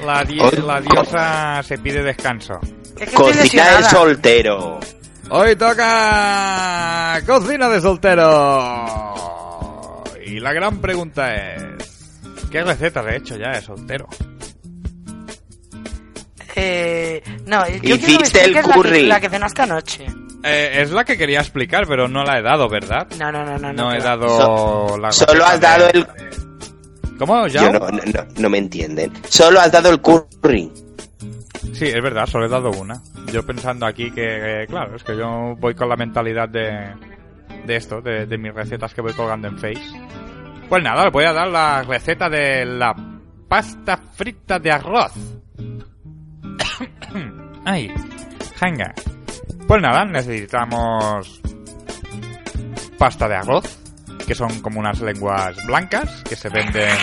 La, di- la diosa se pide descanso. Es que Cocina de soltero. Hoy toca cocina de soltero. Y la gran pregunta es, ¿qué recetas he hecho ya de soltero? Eh, no, yo Hiciste el expliques la que, curry. la que cenaste anoche. Eh, es la que quería explicar, pero no la he dado, ¿verdad? No, no, no, no. No he dado So- la Solo has dado de- el... ¿Cómo? ¿Ya? Yo no, no, no, no me entienden. Solo has dado el curry. Sí, es verdad, solo he dado una. Yo pensando aquí que, eh, claro, es que yo voy con la mentalidad de, de esto, de, de mis recetas que voy colgando en Face. Pues nada, os voy a dar la receta de la pasta frita de arroz. Ay, venga. Pues nada, necesitamos pasta de arroz, que son como unas lenguas blancas que se venden...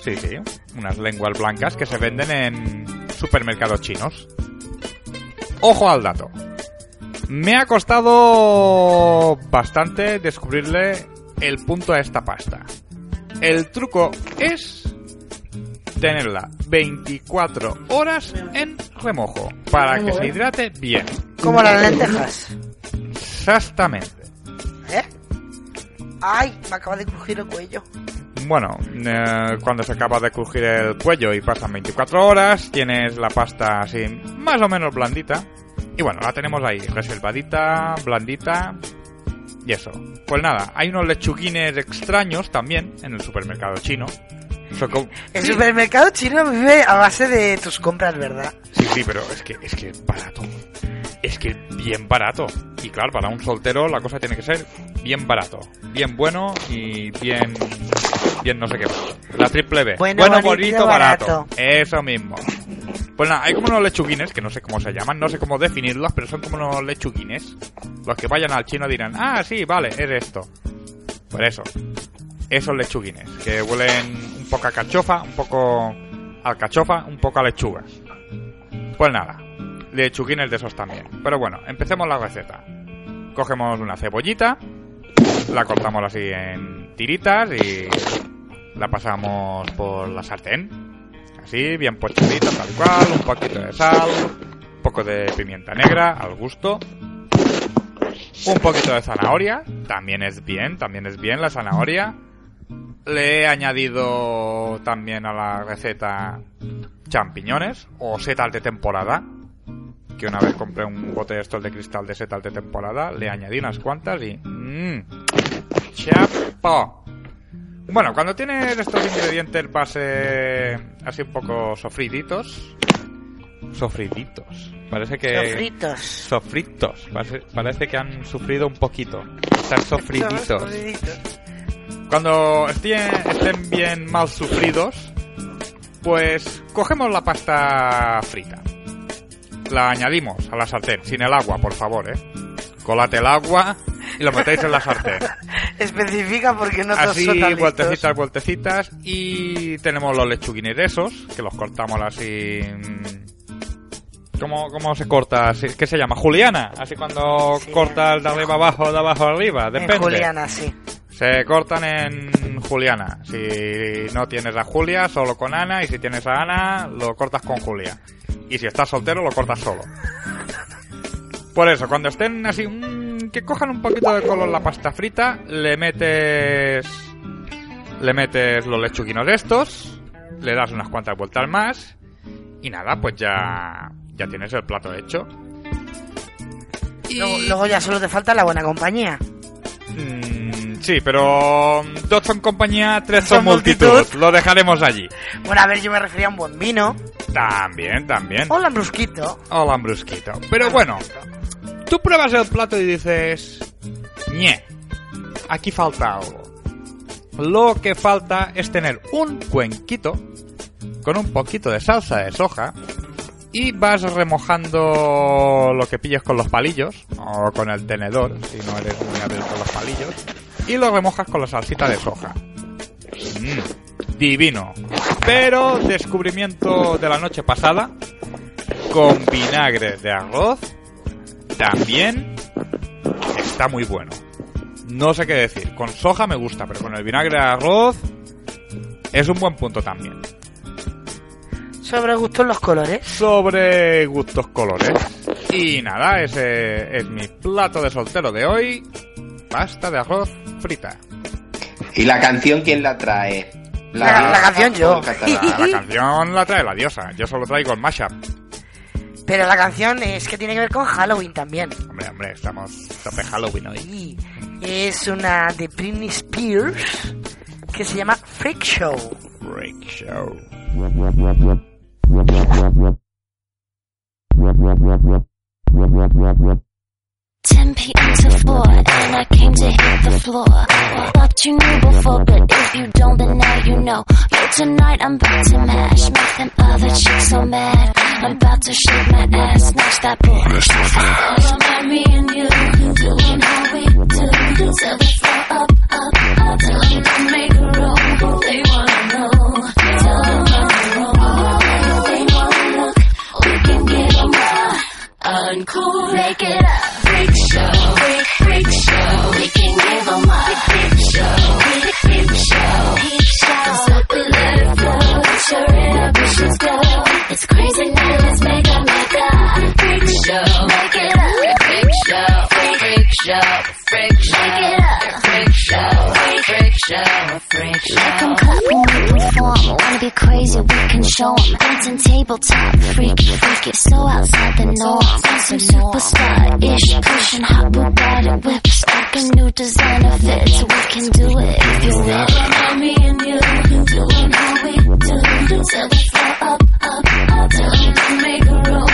Sí, sí, unas lenguas blancas que se venden en supermercados chinos. Ojo al dato. Me ha costado bastante descubrirle el punto a esta pasta. El truco es tenerla 24 horas en remojo para que se hidrate bien. Como las lentejas. Exactamente. ¿Eh? Ay, me acaba de crujir el cuello. Bueno, eh, cuando se acaba de crujir el cuello y pasan 24 horas, tienes la pasta así más o menos blandita. Y bueno, la tenemos ahí, reservadita, blandita. Y eso. Pues nada, hay unos lechuguines extraños también en el supermercado chino. El supermercado chino vive a base de tus compras, ¿verdad? Sí, sí, pero es que es que barato. Es que es bien barato. Y claro, para un soltero la cosa tiene que ser bien barato, bien bueno y bien bien no sé qué. más. La triple B. Bueno, bonito, bonito, barato. barato. Eso mismo. Pues nada, hay como unos lechuguines, que no sé cómo se llaman, no sé cómo definirlos, pero son como unos lechuguines. Los que vayan al chino dirán, ah, sí, vale, es esto. Por eso. Esos lechuguines, que huelen un poco a cachofa, un poco alcachofa, un poco a lechuga. Pues nada, lechuguines de esos también. Pero bueno, empecemos la receta. Cogemos una cebollita, la cortamos así en tiritas y la pasamos por la sartén. Así, bien puestecita, tal cual, un poquito de sal, un poco de pimienta negra al gusto. Un poquito de zanahoria, también es bien, también es bien la zanahoria. Le he añadido también a la receta champiñones o setas de temporada. Que una vez compré un bote de estos de cristal de setas de temporada, le añadí unas cuantas y... ¡Mmm! ¡Chapo! Bueno, cuando tienes estos ingredientes base así un poco sofriditos... Sofriditos. Parece que... Sofritos. Sofritos. Parece, parece que han sufrido un poquito. Están sofriditos. Cuando estén, estén bien mal sufridos, pues cogemos la pasta frita. La añadimos a la sartén, sin el agua, por favor, ¿eh? Colate el agua y lo metéis en la sartén. Especifica porque no todos Así, son tan listos. vueltecitas, vueltecitas. Y tenemos los lechuguines esos, que los cortamos así... mm, ¿Cómo, cómo se corta? ¿Qué se llama? Juliana. Así cuando cortas de arriba abajo, de abajo arriba. Depende. En Juliana, sí. Se cortan en Juliana. Si no tienes a Julia, solo con Ana. Y si tienes a Ana, lo cortas con Julia. Y si estás soltero, lo cortas solo. Por eso, cuando estén así, mm, que cojan un poquito de color la pasta frita, le metes. Le metes los lechuguinos estos. Le das unas cuantas vueltas más. Y nada, pues ya. Ya tienes el plato hecho. Luego, luego ya solo te falta la buena compañía. Sí, pero mm, dos son compañía, tres son, Son multitud. multitud. Lo dejaremos allí. Bueno, a ver, yo me refería a un buen vino. También, también. Hola, brusquito. Hola, brusquito. Pero bueno, tú pruebas el plato y dices... ñe, aquí falta algo. Lo que falta es tener un cuenquito con un poquito de salsa de soja y vas remojando lo que pilles con los palillos o con el tenedor, si no eres muy hábil con los palillos, y lo remojas con la salsita de soja. Mm, divino. Pero descubrimiento de la noche pasada con vinagre de arroz también está muy bueno. No sé qué decir. Con soja me gusta, pero con el vinagre de arroz es un buen punto también. Sobre gustos los colores. Sobre gustos colores. Y nada, ese es mi plato de soltero de hoy. Pasta de arroz frita. ¿Y la canción quién la trae? La- canción yo. La, la canción la trae la diosa. Yo solo traigo el mashup. Pero la canción es que tiene que ver con Halloween también. Hombre, hombre, estamos tope Halloween hoy. Es una de Britney Spears que se llama Freak Show. Freak Show. 10 p.m. to 4, and I came to hit the floor. Thought you knew before, but if you don't, then now you know. Yo, tonight I'm about to mash, make them other chicks so mad. I'm about to shake my ass, snatch that boy. All about me and you, doing how we do. Till the floor up, up, up. Tell them to make a roll, they wanna know. Tell them I'm wrong, they wanna look. We can get them high, uncool, make it up. Freak show, freak, freak show. We can give them a freak show, freak, freak show. Freak show, so we let it flow. Up, we should go. It's crazy now, let's make a make a freak show. Make it up, freak show, freak, show, freak show. Make it up, freak show, freak, freak show, freak show. Make 'em clap be crazy, we can show 'em. Dancing tabletop, freaky, freaky, so outside the norm. I'm Some superstar-ish, pushing hot Bugatti whips, rocking new designer fits. We can do it if you will. About me and you, doing how we do. Till the floor up, up, up. To make a roll,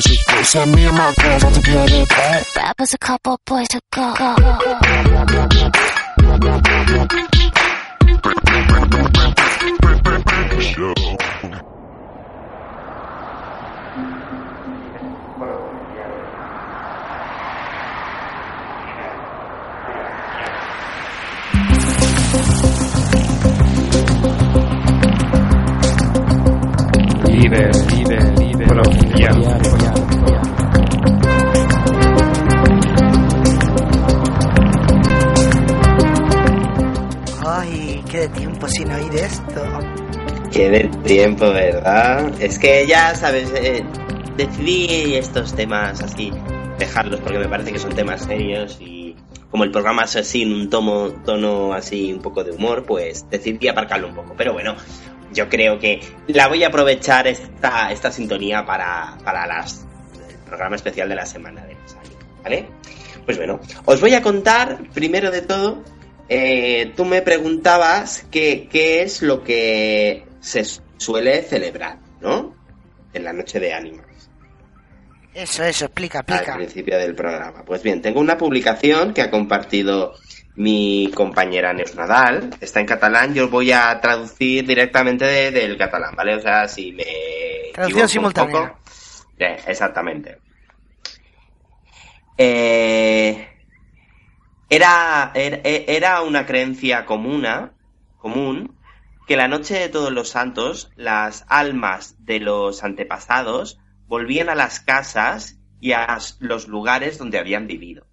couple Boys to go. Said me and my girls like to get it on. Grab us a couple boys to go. Líder, líder, líder. Provincial. Ay, qué de tiempo sin oír esto. Qué de tiempo, ¿verdad? Es que ya sabes, eh, decidí estos temas así, dejarlos porque me parece que son temas serios y como el programa es así en un tomo, tono así un poco de humor, pues decidí aparcarlo un poco. Pero bueno, yo creo que la voy a aprovechar esta, esta sintonía para, para las, el programa especial de la semana de los años, ¿vale? Pues bueno, os voy a contar, primero de todo, eh, tú me preguntabas qué, qué es lo que se suele celebrar, ¿no? En la noche de ánimas. Eso, eso, explica, Al explica. principio del programa. Pues bien, tengo una publicación que ha compartido mi compañera Neus Nadal. Está en catalán. Yo voy a traducir directamente de- del catalán, ¿vale? O sea, si me. Traducción un simultánea. poco- Eh, exactamente. Eh, era, era, era una creencia comuna, común que la noche de todos los santos las almas de los antepasados volvían a las casas y a los lugares donde habían vivido.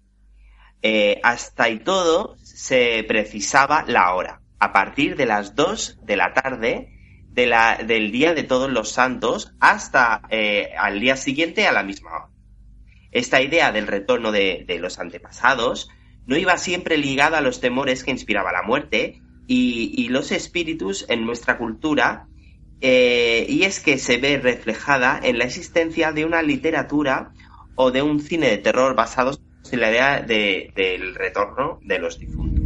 Eh, hasta y todo se precisaba la hora, a partir de las 2 de la tarde de la, del día de todos los santos hasta eh, al día siguiente a la misma hora. Esta idea del retorno de, los antepasados no iba siempre ligada a los temores que inspiraba la muerte y, y los espíritus en nuestra cultura, eh, y es que se ve reflejada en la existencia de una literatura o de un cine de terror basados en la idea de- del retorno de los difuntos.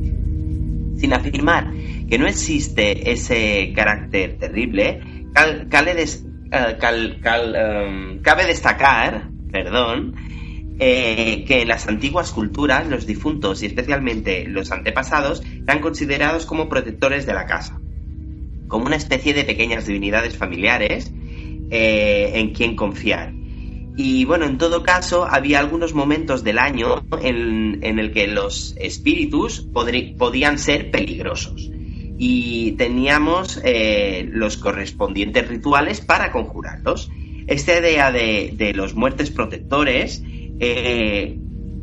Sin afirmar que no existe ese carácter terrible, eh, em, cabe destacar, perdón, eh, que en las antiguas culturas los difuntos y especialmente los antepasados eran considerados como protectores de la casa, como una especie de pequeñas divinidades familiares eh, en quien confiar. Y bueno, en todo caso, había algunos momentos del año en, en el que los espíritus podían ser peligrosos. Y teníamos eh, los correspondientes rituales para conjurarlos. Esta idea de, de los muertes protectores eh,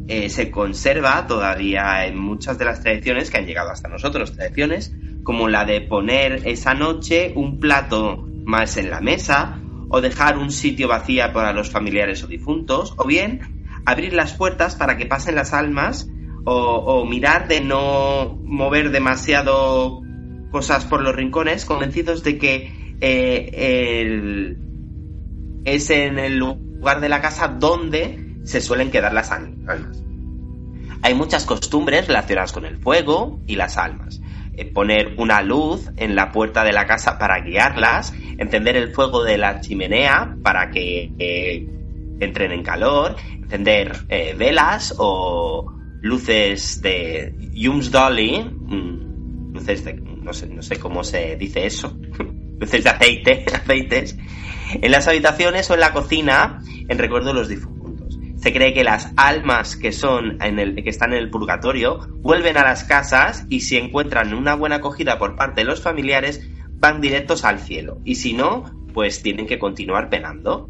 eh, se conserva todavía en muchas de las tradiciones que han llegado hasta nosotros, tradiciones como la de poner esa noche un plato más en la mesa, o dejar un sitio vacío para los familiares o difuntos, o bien abrir las puertas para que pasen las almas, o, mirar de no mover demasiado cosas por los rincones, convencidos de que eh, es en el lugar de la casa donde se suelen quedar las almas. Hay muchas costumbres relacionadas con el fuego y las almas. Eh, poner una luz en la puerta de la casa para guiarlas, encender el fuego de la chimenea para que eh, entren en calor, encender eh, velas o luces de Jums Dolly, mm, luces de, no sé, no sé cómo se dice eso, luces de aceite, aceites, en las habitaciones o en la cocina en recuerdo de los difuntos. Se cree que las almas que son en el que están en el purgatorio vuelven a las casas y si encuentran una buena acogida por parte de los familiares van directos al cielo y si no pues tienen que continuar penando.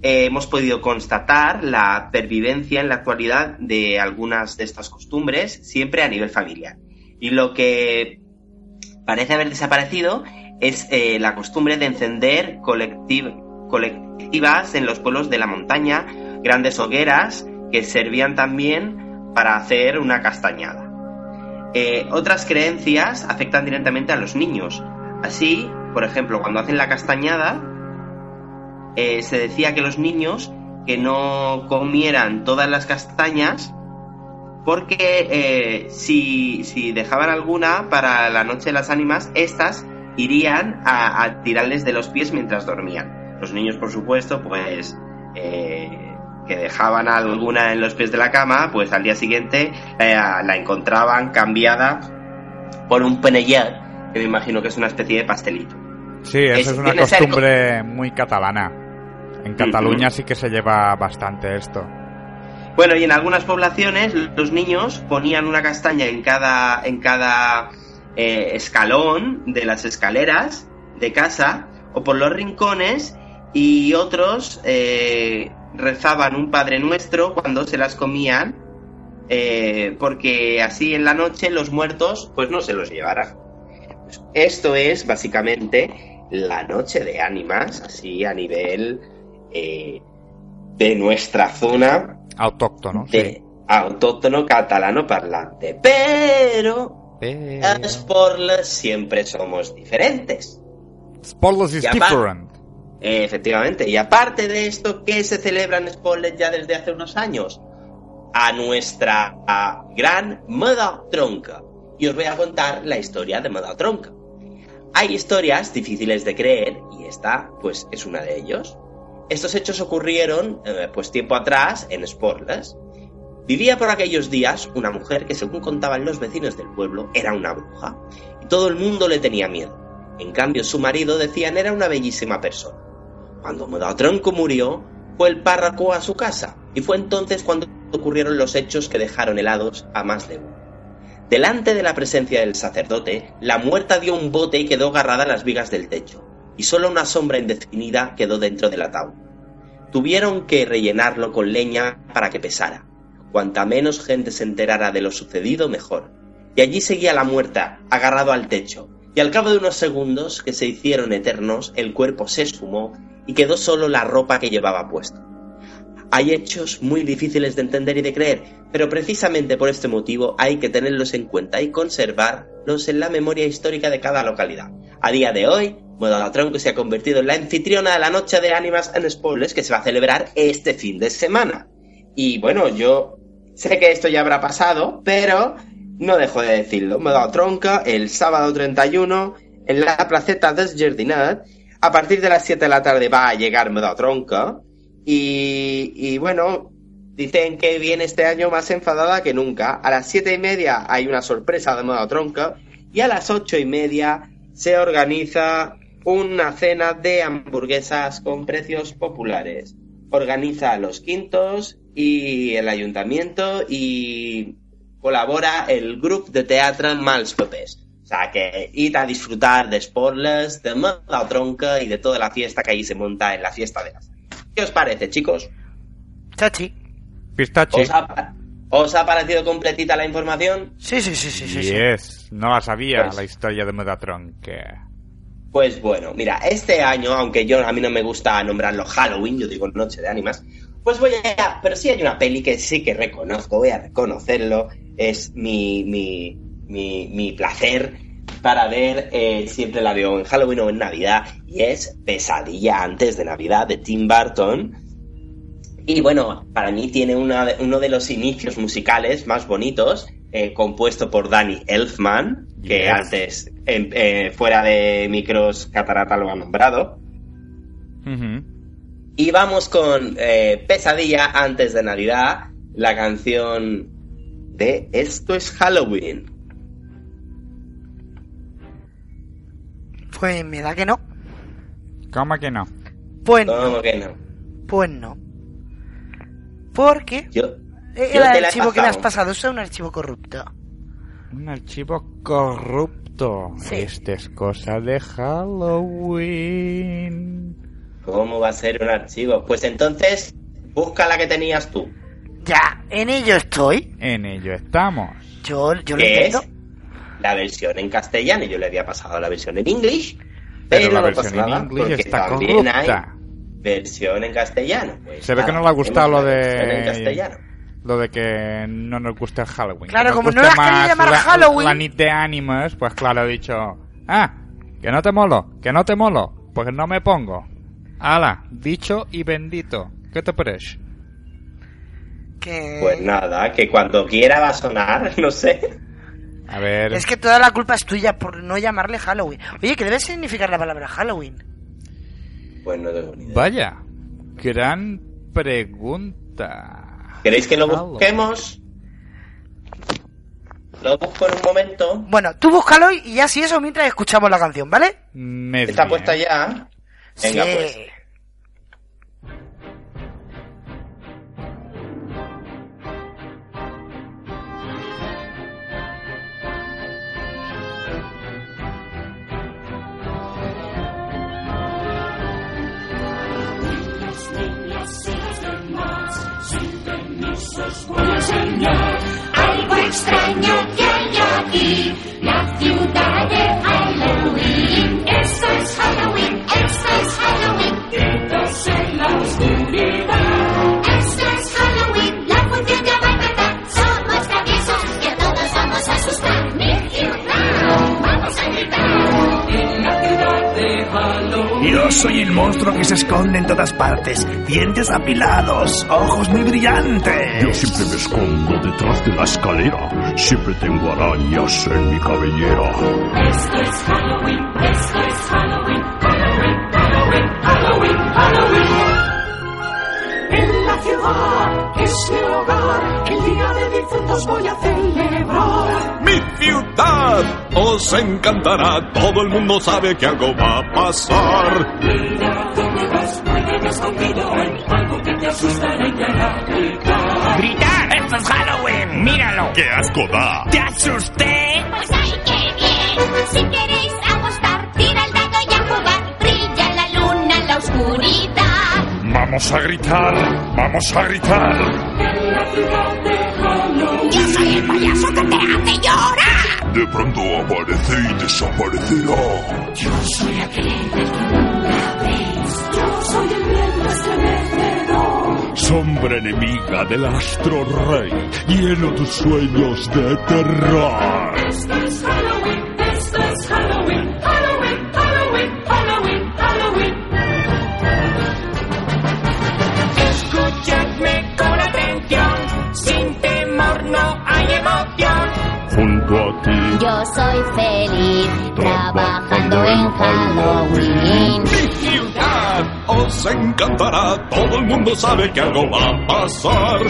Eh, hemos podido constatar la pervivencia en la actualidad de algunas de estas costumbres siempre a nivel familiar y lo que parece haber desaparecido es eh, la costumbre de encender colectiv- colectivas en los pueblos de la montaña grandes hogueras que servían también para hacer una castañada. Eh, otras creencias afectan directamente a los niños. Así, por ejemplo, cuando hacen la castañada, eh, se decía que los niños que no comieran todas las castañas porque eh, si, si dejaban alguna para la noche de las ánimas, estas irían a, tirarles de los pies mientras dormían. Los niños, por supuesto, pues que dejaban alguna en los pies de la cama, pues al día siguiente eh, la encontraban cambiada por un penellet, que me imagino que es una especie de pastelito. Sí, esa Es- una costumbre muy catalana. En Cataluña sí que se lleva bastante esto. Bueno, y en algunas poblaciones los niños ponían una castaña en cada, en cada eh, escalón de las escaleras de casa o por los rincones y otros eh, rezaban un Padre Nuestro cuando se las comían eh, porque así en la noche los muertos pues no se los llevaran. Esto es básicamente la noche de ánimas, así a nivel eh, de nuestra zona Autóctono, de autóctono catalano parlante. Pero a Sporles siempre somos diferentes. Efectivamente. Y aparte de esto, ¿qué se celebra en Sporles ya desde hace unos años? A nuestra gran Moda Tronca. Y os voy a contar la historia de Moda Tronca. Hay historias difíciles de creer y esta, pues, es una de ellos. Estos hechos ocurrieron, eh, pues, tiempo atrás en Sporles. Vivía por aquellos días una mujer que, según contaban los vecinos del pueblo, era una bruja. Y todo el mundo le tenía miedo. En cambio, su marido, decían, era una bellísima persona. Cuando Modatronco murió, fue el párroco a su casa. Y fue entonces cuando ocurrieron los hechos que dejaron helados a más de uno. Delante de la presencia del sacerdote, la muerta dio un bote y quedó agarrada a las vigas del techo, y solo una sombra indefinida quedó dentro del ataúd. Tuvieron que rellenarlo con leña para que pesara. Cuanta menos gente se enterara de lo sucedido, mejor. Y allí seguía la muerta, agarrado al techo, y al cabo de unos segundos que se hicieron eternos, el cuerpo se esfumó y quedó solo la ropa que llevaba puesto. Hay hechos muy difíciles de entender y de creer, pero precisamente por este motivo hay que tenerlos en cuenta y conservarlos en la memoria histórica de cada localidad. A día de hoy, Modalatronco se ha convertido en la anfitriona de la Noche de Ánimas en Spoilers que se va a celebrar este fin de semana. Y bueno, yo sé que esto ya habrá pasado, pero no dejo de decirlo, tronca el sábado 31 en la placeta del Jardinet. A partir de las 7 de la tarde va a llegar dado tronca. Y, bueno, dicen que viene este año más enfadada que nunca. A las 7 y media hay una sorpresa de dado tronca. Y a las ocho y media se organiza una cena de hamburguesas con precios populares. Organiza los quintos y el ayuntamiento y colabora el grupo de teatro Mals Papers. O sea que id a disfrutar de spoilers, de la tronca y de toda la fiesta que ahí se monta en la fiesta de las. ¿Qué os parece, chicos? Chachi. Pistachi. ¿Os ha, os ha parecido completita la información? Sí, sí, sí, sí, sí. sí. Yes, no la sabía Pues- la historia de Medatron. Que... Pues bueno, mira, este año, aunque yo a mí no me gusta nombrarlo Halloween, yo digo Noche de Ánimas, pues voy a... Pero sí hay una peli que sí que reconozco, voy a reconocerlo, es mi, mi, mi, mi placer para ver, eh, siempre la veo en Halloween o en Navidad, y es Pesadilla antes de Navidad de Tim Burton. Y bueno, para mí tiene una uno de los inicios musicales más bonitos, eh, compuesto por Danny Elfman, que Yes. antes, en- eh, fuera de micros, Catarata lo ha nombrado. Y vamos con Pesadilla antes de Navidad, la canción de Esto es Halloween. Pues me da que no. ¿Cómo que no? Pues, ¿Cómo que no? pues no. Porque Yo, yo el archivo que me has pasado. es un archivo corrupto. Un archivo corrupto. Este es cosa de Halloween. ¿Cómo va a ser un archivo? Pues entonces, busca la que tenías tú. Ya, en ello estoy. En ello estamos. Yo, yo lo es intento. La versión en castellano. Yo le había pasado la versión en English. Pero Pero, la no versión pasa en porque está también hay corrupta. versión en castellano. Pues Se ve que no le ha gustado lo en de. castellano. Lo de que no nos gusta el Halloween. Claro, nos como no has querido llamar la, Halloween. La nit de ánimas, pues claro, he dicho. Ah, que no te molo, que no te molo. Pues no me pongo. Ala, dicho y bendito. ¿Qué te parece? Que... Pues nada, que cuando quiera va a sonar, no sé. A ver. Es que toda la culpa es tuya por no llamarle Halloween. Oye, ¿qué debe significar la palabra Halloween? Pues no tengo ni idea. Vaya, gran pregunta. ¿Queréis que lo Halloween. busquemos? Lo busco en un momento. Bueno, tú búscalo y ya si eso mientras escuchamos la canción, ¿vale? Me Está bien. puesta ya. Venga, sí. pues. Algo extraño que hay aquí, la ciudad monstruo que se esconde en todas partes. Dientes apilados, ojos muy brillantes. Yo siempre me escondo detrás de la escalera. Siempre tengo arañas en mi cabellera. Esto es Halloween, esto es Halloween, Halloween, Halloween, Halloween, Halloween. Ciudad es mi hogar, el día de difuntos voy a celebrar. ¡Mi ciudad! Os encantará, todo el mundo sabe que algo va a pasar. Mira dónde vas, muy bien escondido, hay algo que te asustará y te hará gritar. ¡Gritar! ¡Esto es Halloween! ¡Míralo! ¡Qué asco da! ¡Te asusté! Pues ay, qué bien. Si queréis apostar, tira el dado y a jugar. Brilla la luna en la oscuridad. Vamos a gritar, vamos a gritar. En la ciudad de. Yo soy el payaso que te hace llorar. De pronto aparece y desaparecerá. Yo soy aquel del que. Yo soy el viento estremecedor. Sombra enemiga del astro rey, lleno tus sueños de terror. Esto es Halloween, Yo soy feliz trabajando en Halloween. ¡Ciudad! Os encantará, todo el mundo sabe que algo va a pasar.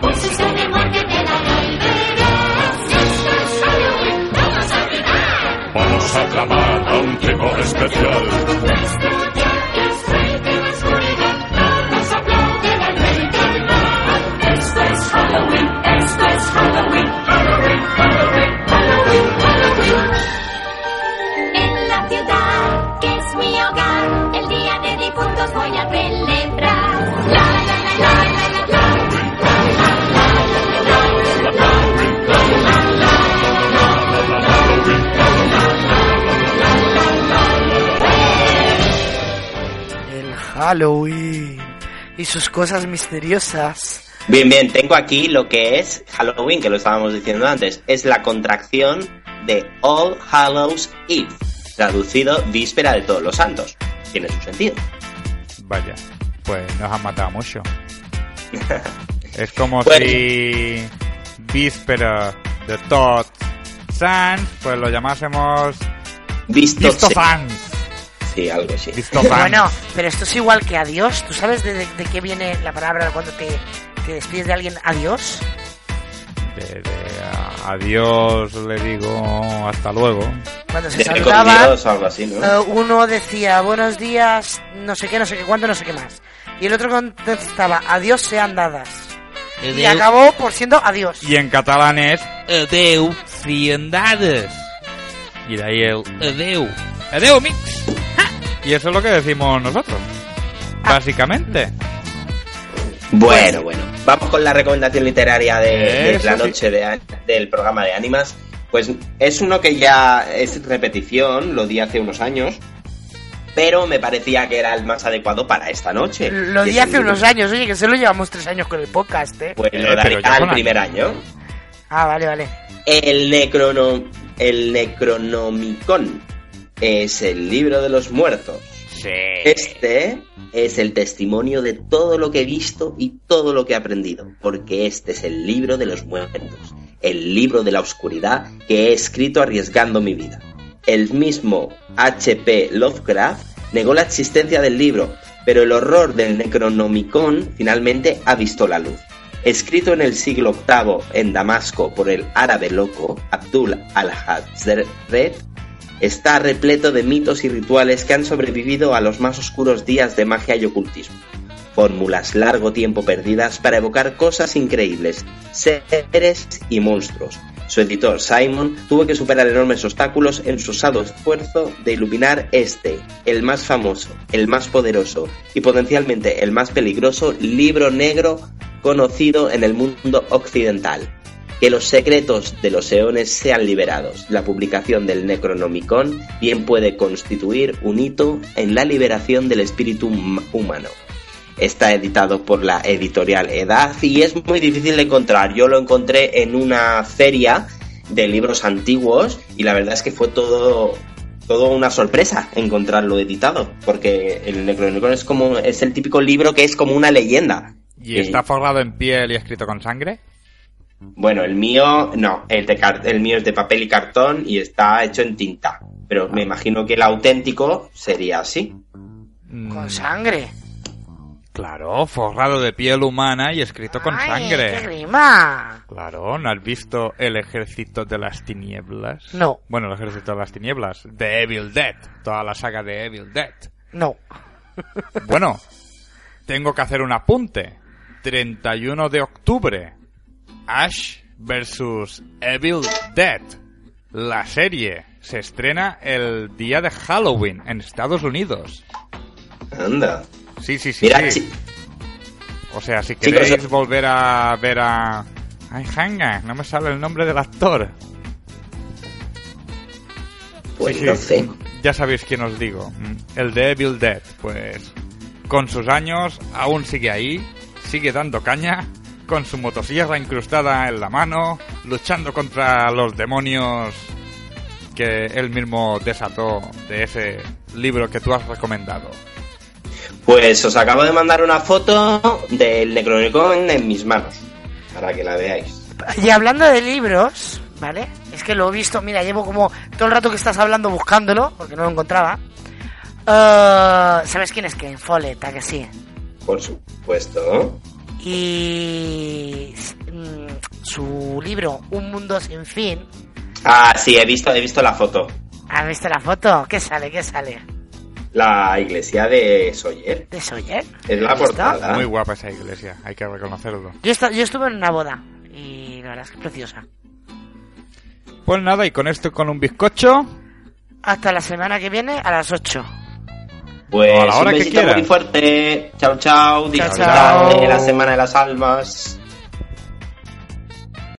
Pulsos de demonio de la ley verás. Esto es Halloween, vamos a gritar. Vamos a aclamar a un tipo especial. Halloween y sus cosas misteriosas. Bien, bien, tengo aquí lo que es Halloween, que lo estábamos diciendo antes. Es la contracción de All Hallows Eve, traducido Víspera de Todos los Santos. Tiene su sentido. Vaya, pues nos han matado mucho. es como Bueno. si Víspera de Todd Sans, pues lo llamásemos Visto, Sans. Sí, algo así. Bueno, pero esto es igual que adiós. ¿Tú sabes de, de- de qué viene la palabra cuando te, te despides de alguien? Adiós. De- de, a- adiós le digo hasta luego. Cuando se De saludaban, algo así, ¿no? eh, uno decía buenos días, no sé qué, no sé qué, cuánto, no sé qué más. Y el otro contestaba adiós sean dadas. Y Adeu. acabó por siendo adiós. Y en catalán es adeu ciendades. Y de ahí el adeu. Adeu, mix. Y eso es lo que decimos nosotros. Básicamente. Bueno, bueno. Vamos con la recomendación literaria de, la sí. noche de- del programa de Ánimas. Pues es uno que ya es repetición, lo di hace unos años, pero me parecía que era el más adecuado para esta noche. Lo di hace unos años, oye, que solo llevamos tres años con el podcast, ¿eh? Pues Eh, lo daré al primer año. Ah, vale, vale. El, necrono, el Necronomicon es el libro de los muertos. Este es el testimonio de todo lo que he visto y todo lo que he aprendido, porque este es el libro de los muertos, el libro de la oscuridad que he escrito arriesgando mi vida. El mismo H.P. Lovecraft negó la existencia del libro, pero el horror del Necronomicon finalmente ha visto la luz. Escrito en el siglo VIII en Damasco por el árabe loco Abdul al-Hazred, está repleto de mitos y rituales que han sobrevivido a los más oscuros días de magia y ocultismo. Fórmulas largo tiempo perdidas para evocar cosas increíbles, seres y monstruos. Su editor Simon tuvo que superar enormes obstáculos en su osado esfuerzo de iluminar este, el más famoso, el más poderoso y potencialmente el más peligroso libro negro conocido en el mundo occidental. Que los secretos de los eones sean liberados. La publicación del Necronomicon bien puede constituir un hito en la liberación del espíritu hum- humano. Está editado por la editorial Edad y es muy difícil de encontrar. Yo lo encontré en una feria de libros antiguos y la verdad es que fue todo todo una sorpresa encontrarlo editado, porque el Necronomicon es como es el típico libro que es como una leyenda. ¿Y está forrado en piel y escrito con sangre? Bueno, el mío no, el, de el mío es de papel y cartón y está hecho en tinta. Pero me imagino que el auténtico sería así. Con sangre. Claro, forrado de piel humana y escrito con ¡Ay, sangre. qué grima! Claro, ¿no has visto El Ejército de las Tinieblas? No. Bueno, El Ejército de las Tinieblas, de Evil Dead, toda la saga de Evil Dead. No. Bueno, tengo que hacer un apunte. 31 de octubre, Ash versus Evil Dead. La serie se estrena el día de Halloween en Estados Unidos. Anda. Sí, sí, sí. Mira, sí. chi- O sea, si queréis eh. volver a ver a... Ay, Hanga, no me sale el nombre del actor. Pues Sí, no sí, sé. Ya sabéis quién os digo. Mm, El de Evil Dead, pues con sus años aún sigue ahí, sigue dando caña, con su motosierra incrustada en la mano, luchando contra los demonios que él mismo desató de ese libro que tú has recomendado. Pues os acabo de mandar una foto del Necronomicon en mis manos, para que la veáis. Y hablando de libros, ¿vale? Es que lo he visto, mira, llevo como todo el rato que estás hablando buscándolo, porque no lo encontraba. Eh, ¿Sabes quién es Ken Follett? ¿A que sí? Por supuesto. Y mm, su libro Un mundo sin fin. Ah, sí, he visto, he visto la foto. ¿Has visto la foto? ¿Qué sale? ¿Qué sale? La iglesia de Sawyer. ¿De Sawyer? Es la portada. Muy guapa esa iglesia, hay que reconocerlo. Yo, yo estuve en una boda y la verdad es que es preciosa. Pues nada, y con esto con un bizcocho. Hasta la semana que viene a las 8. Pues a la hora un que besito quieras. muy fuerte. Chao, chao. Disfrutad de la semana de las almas.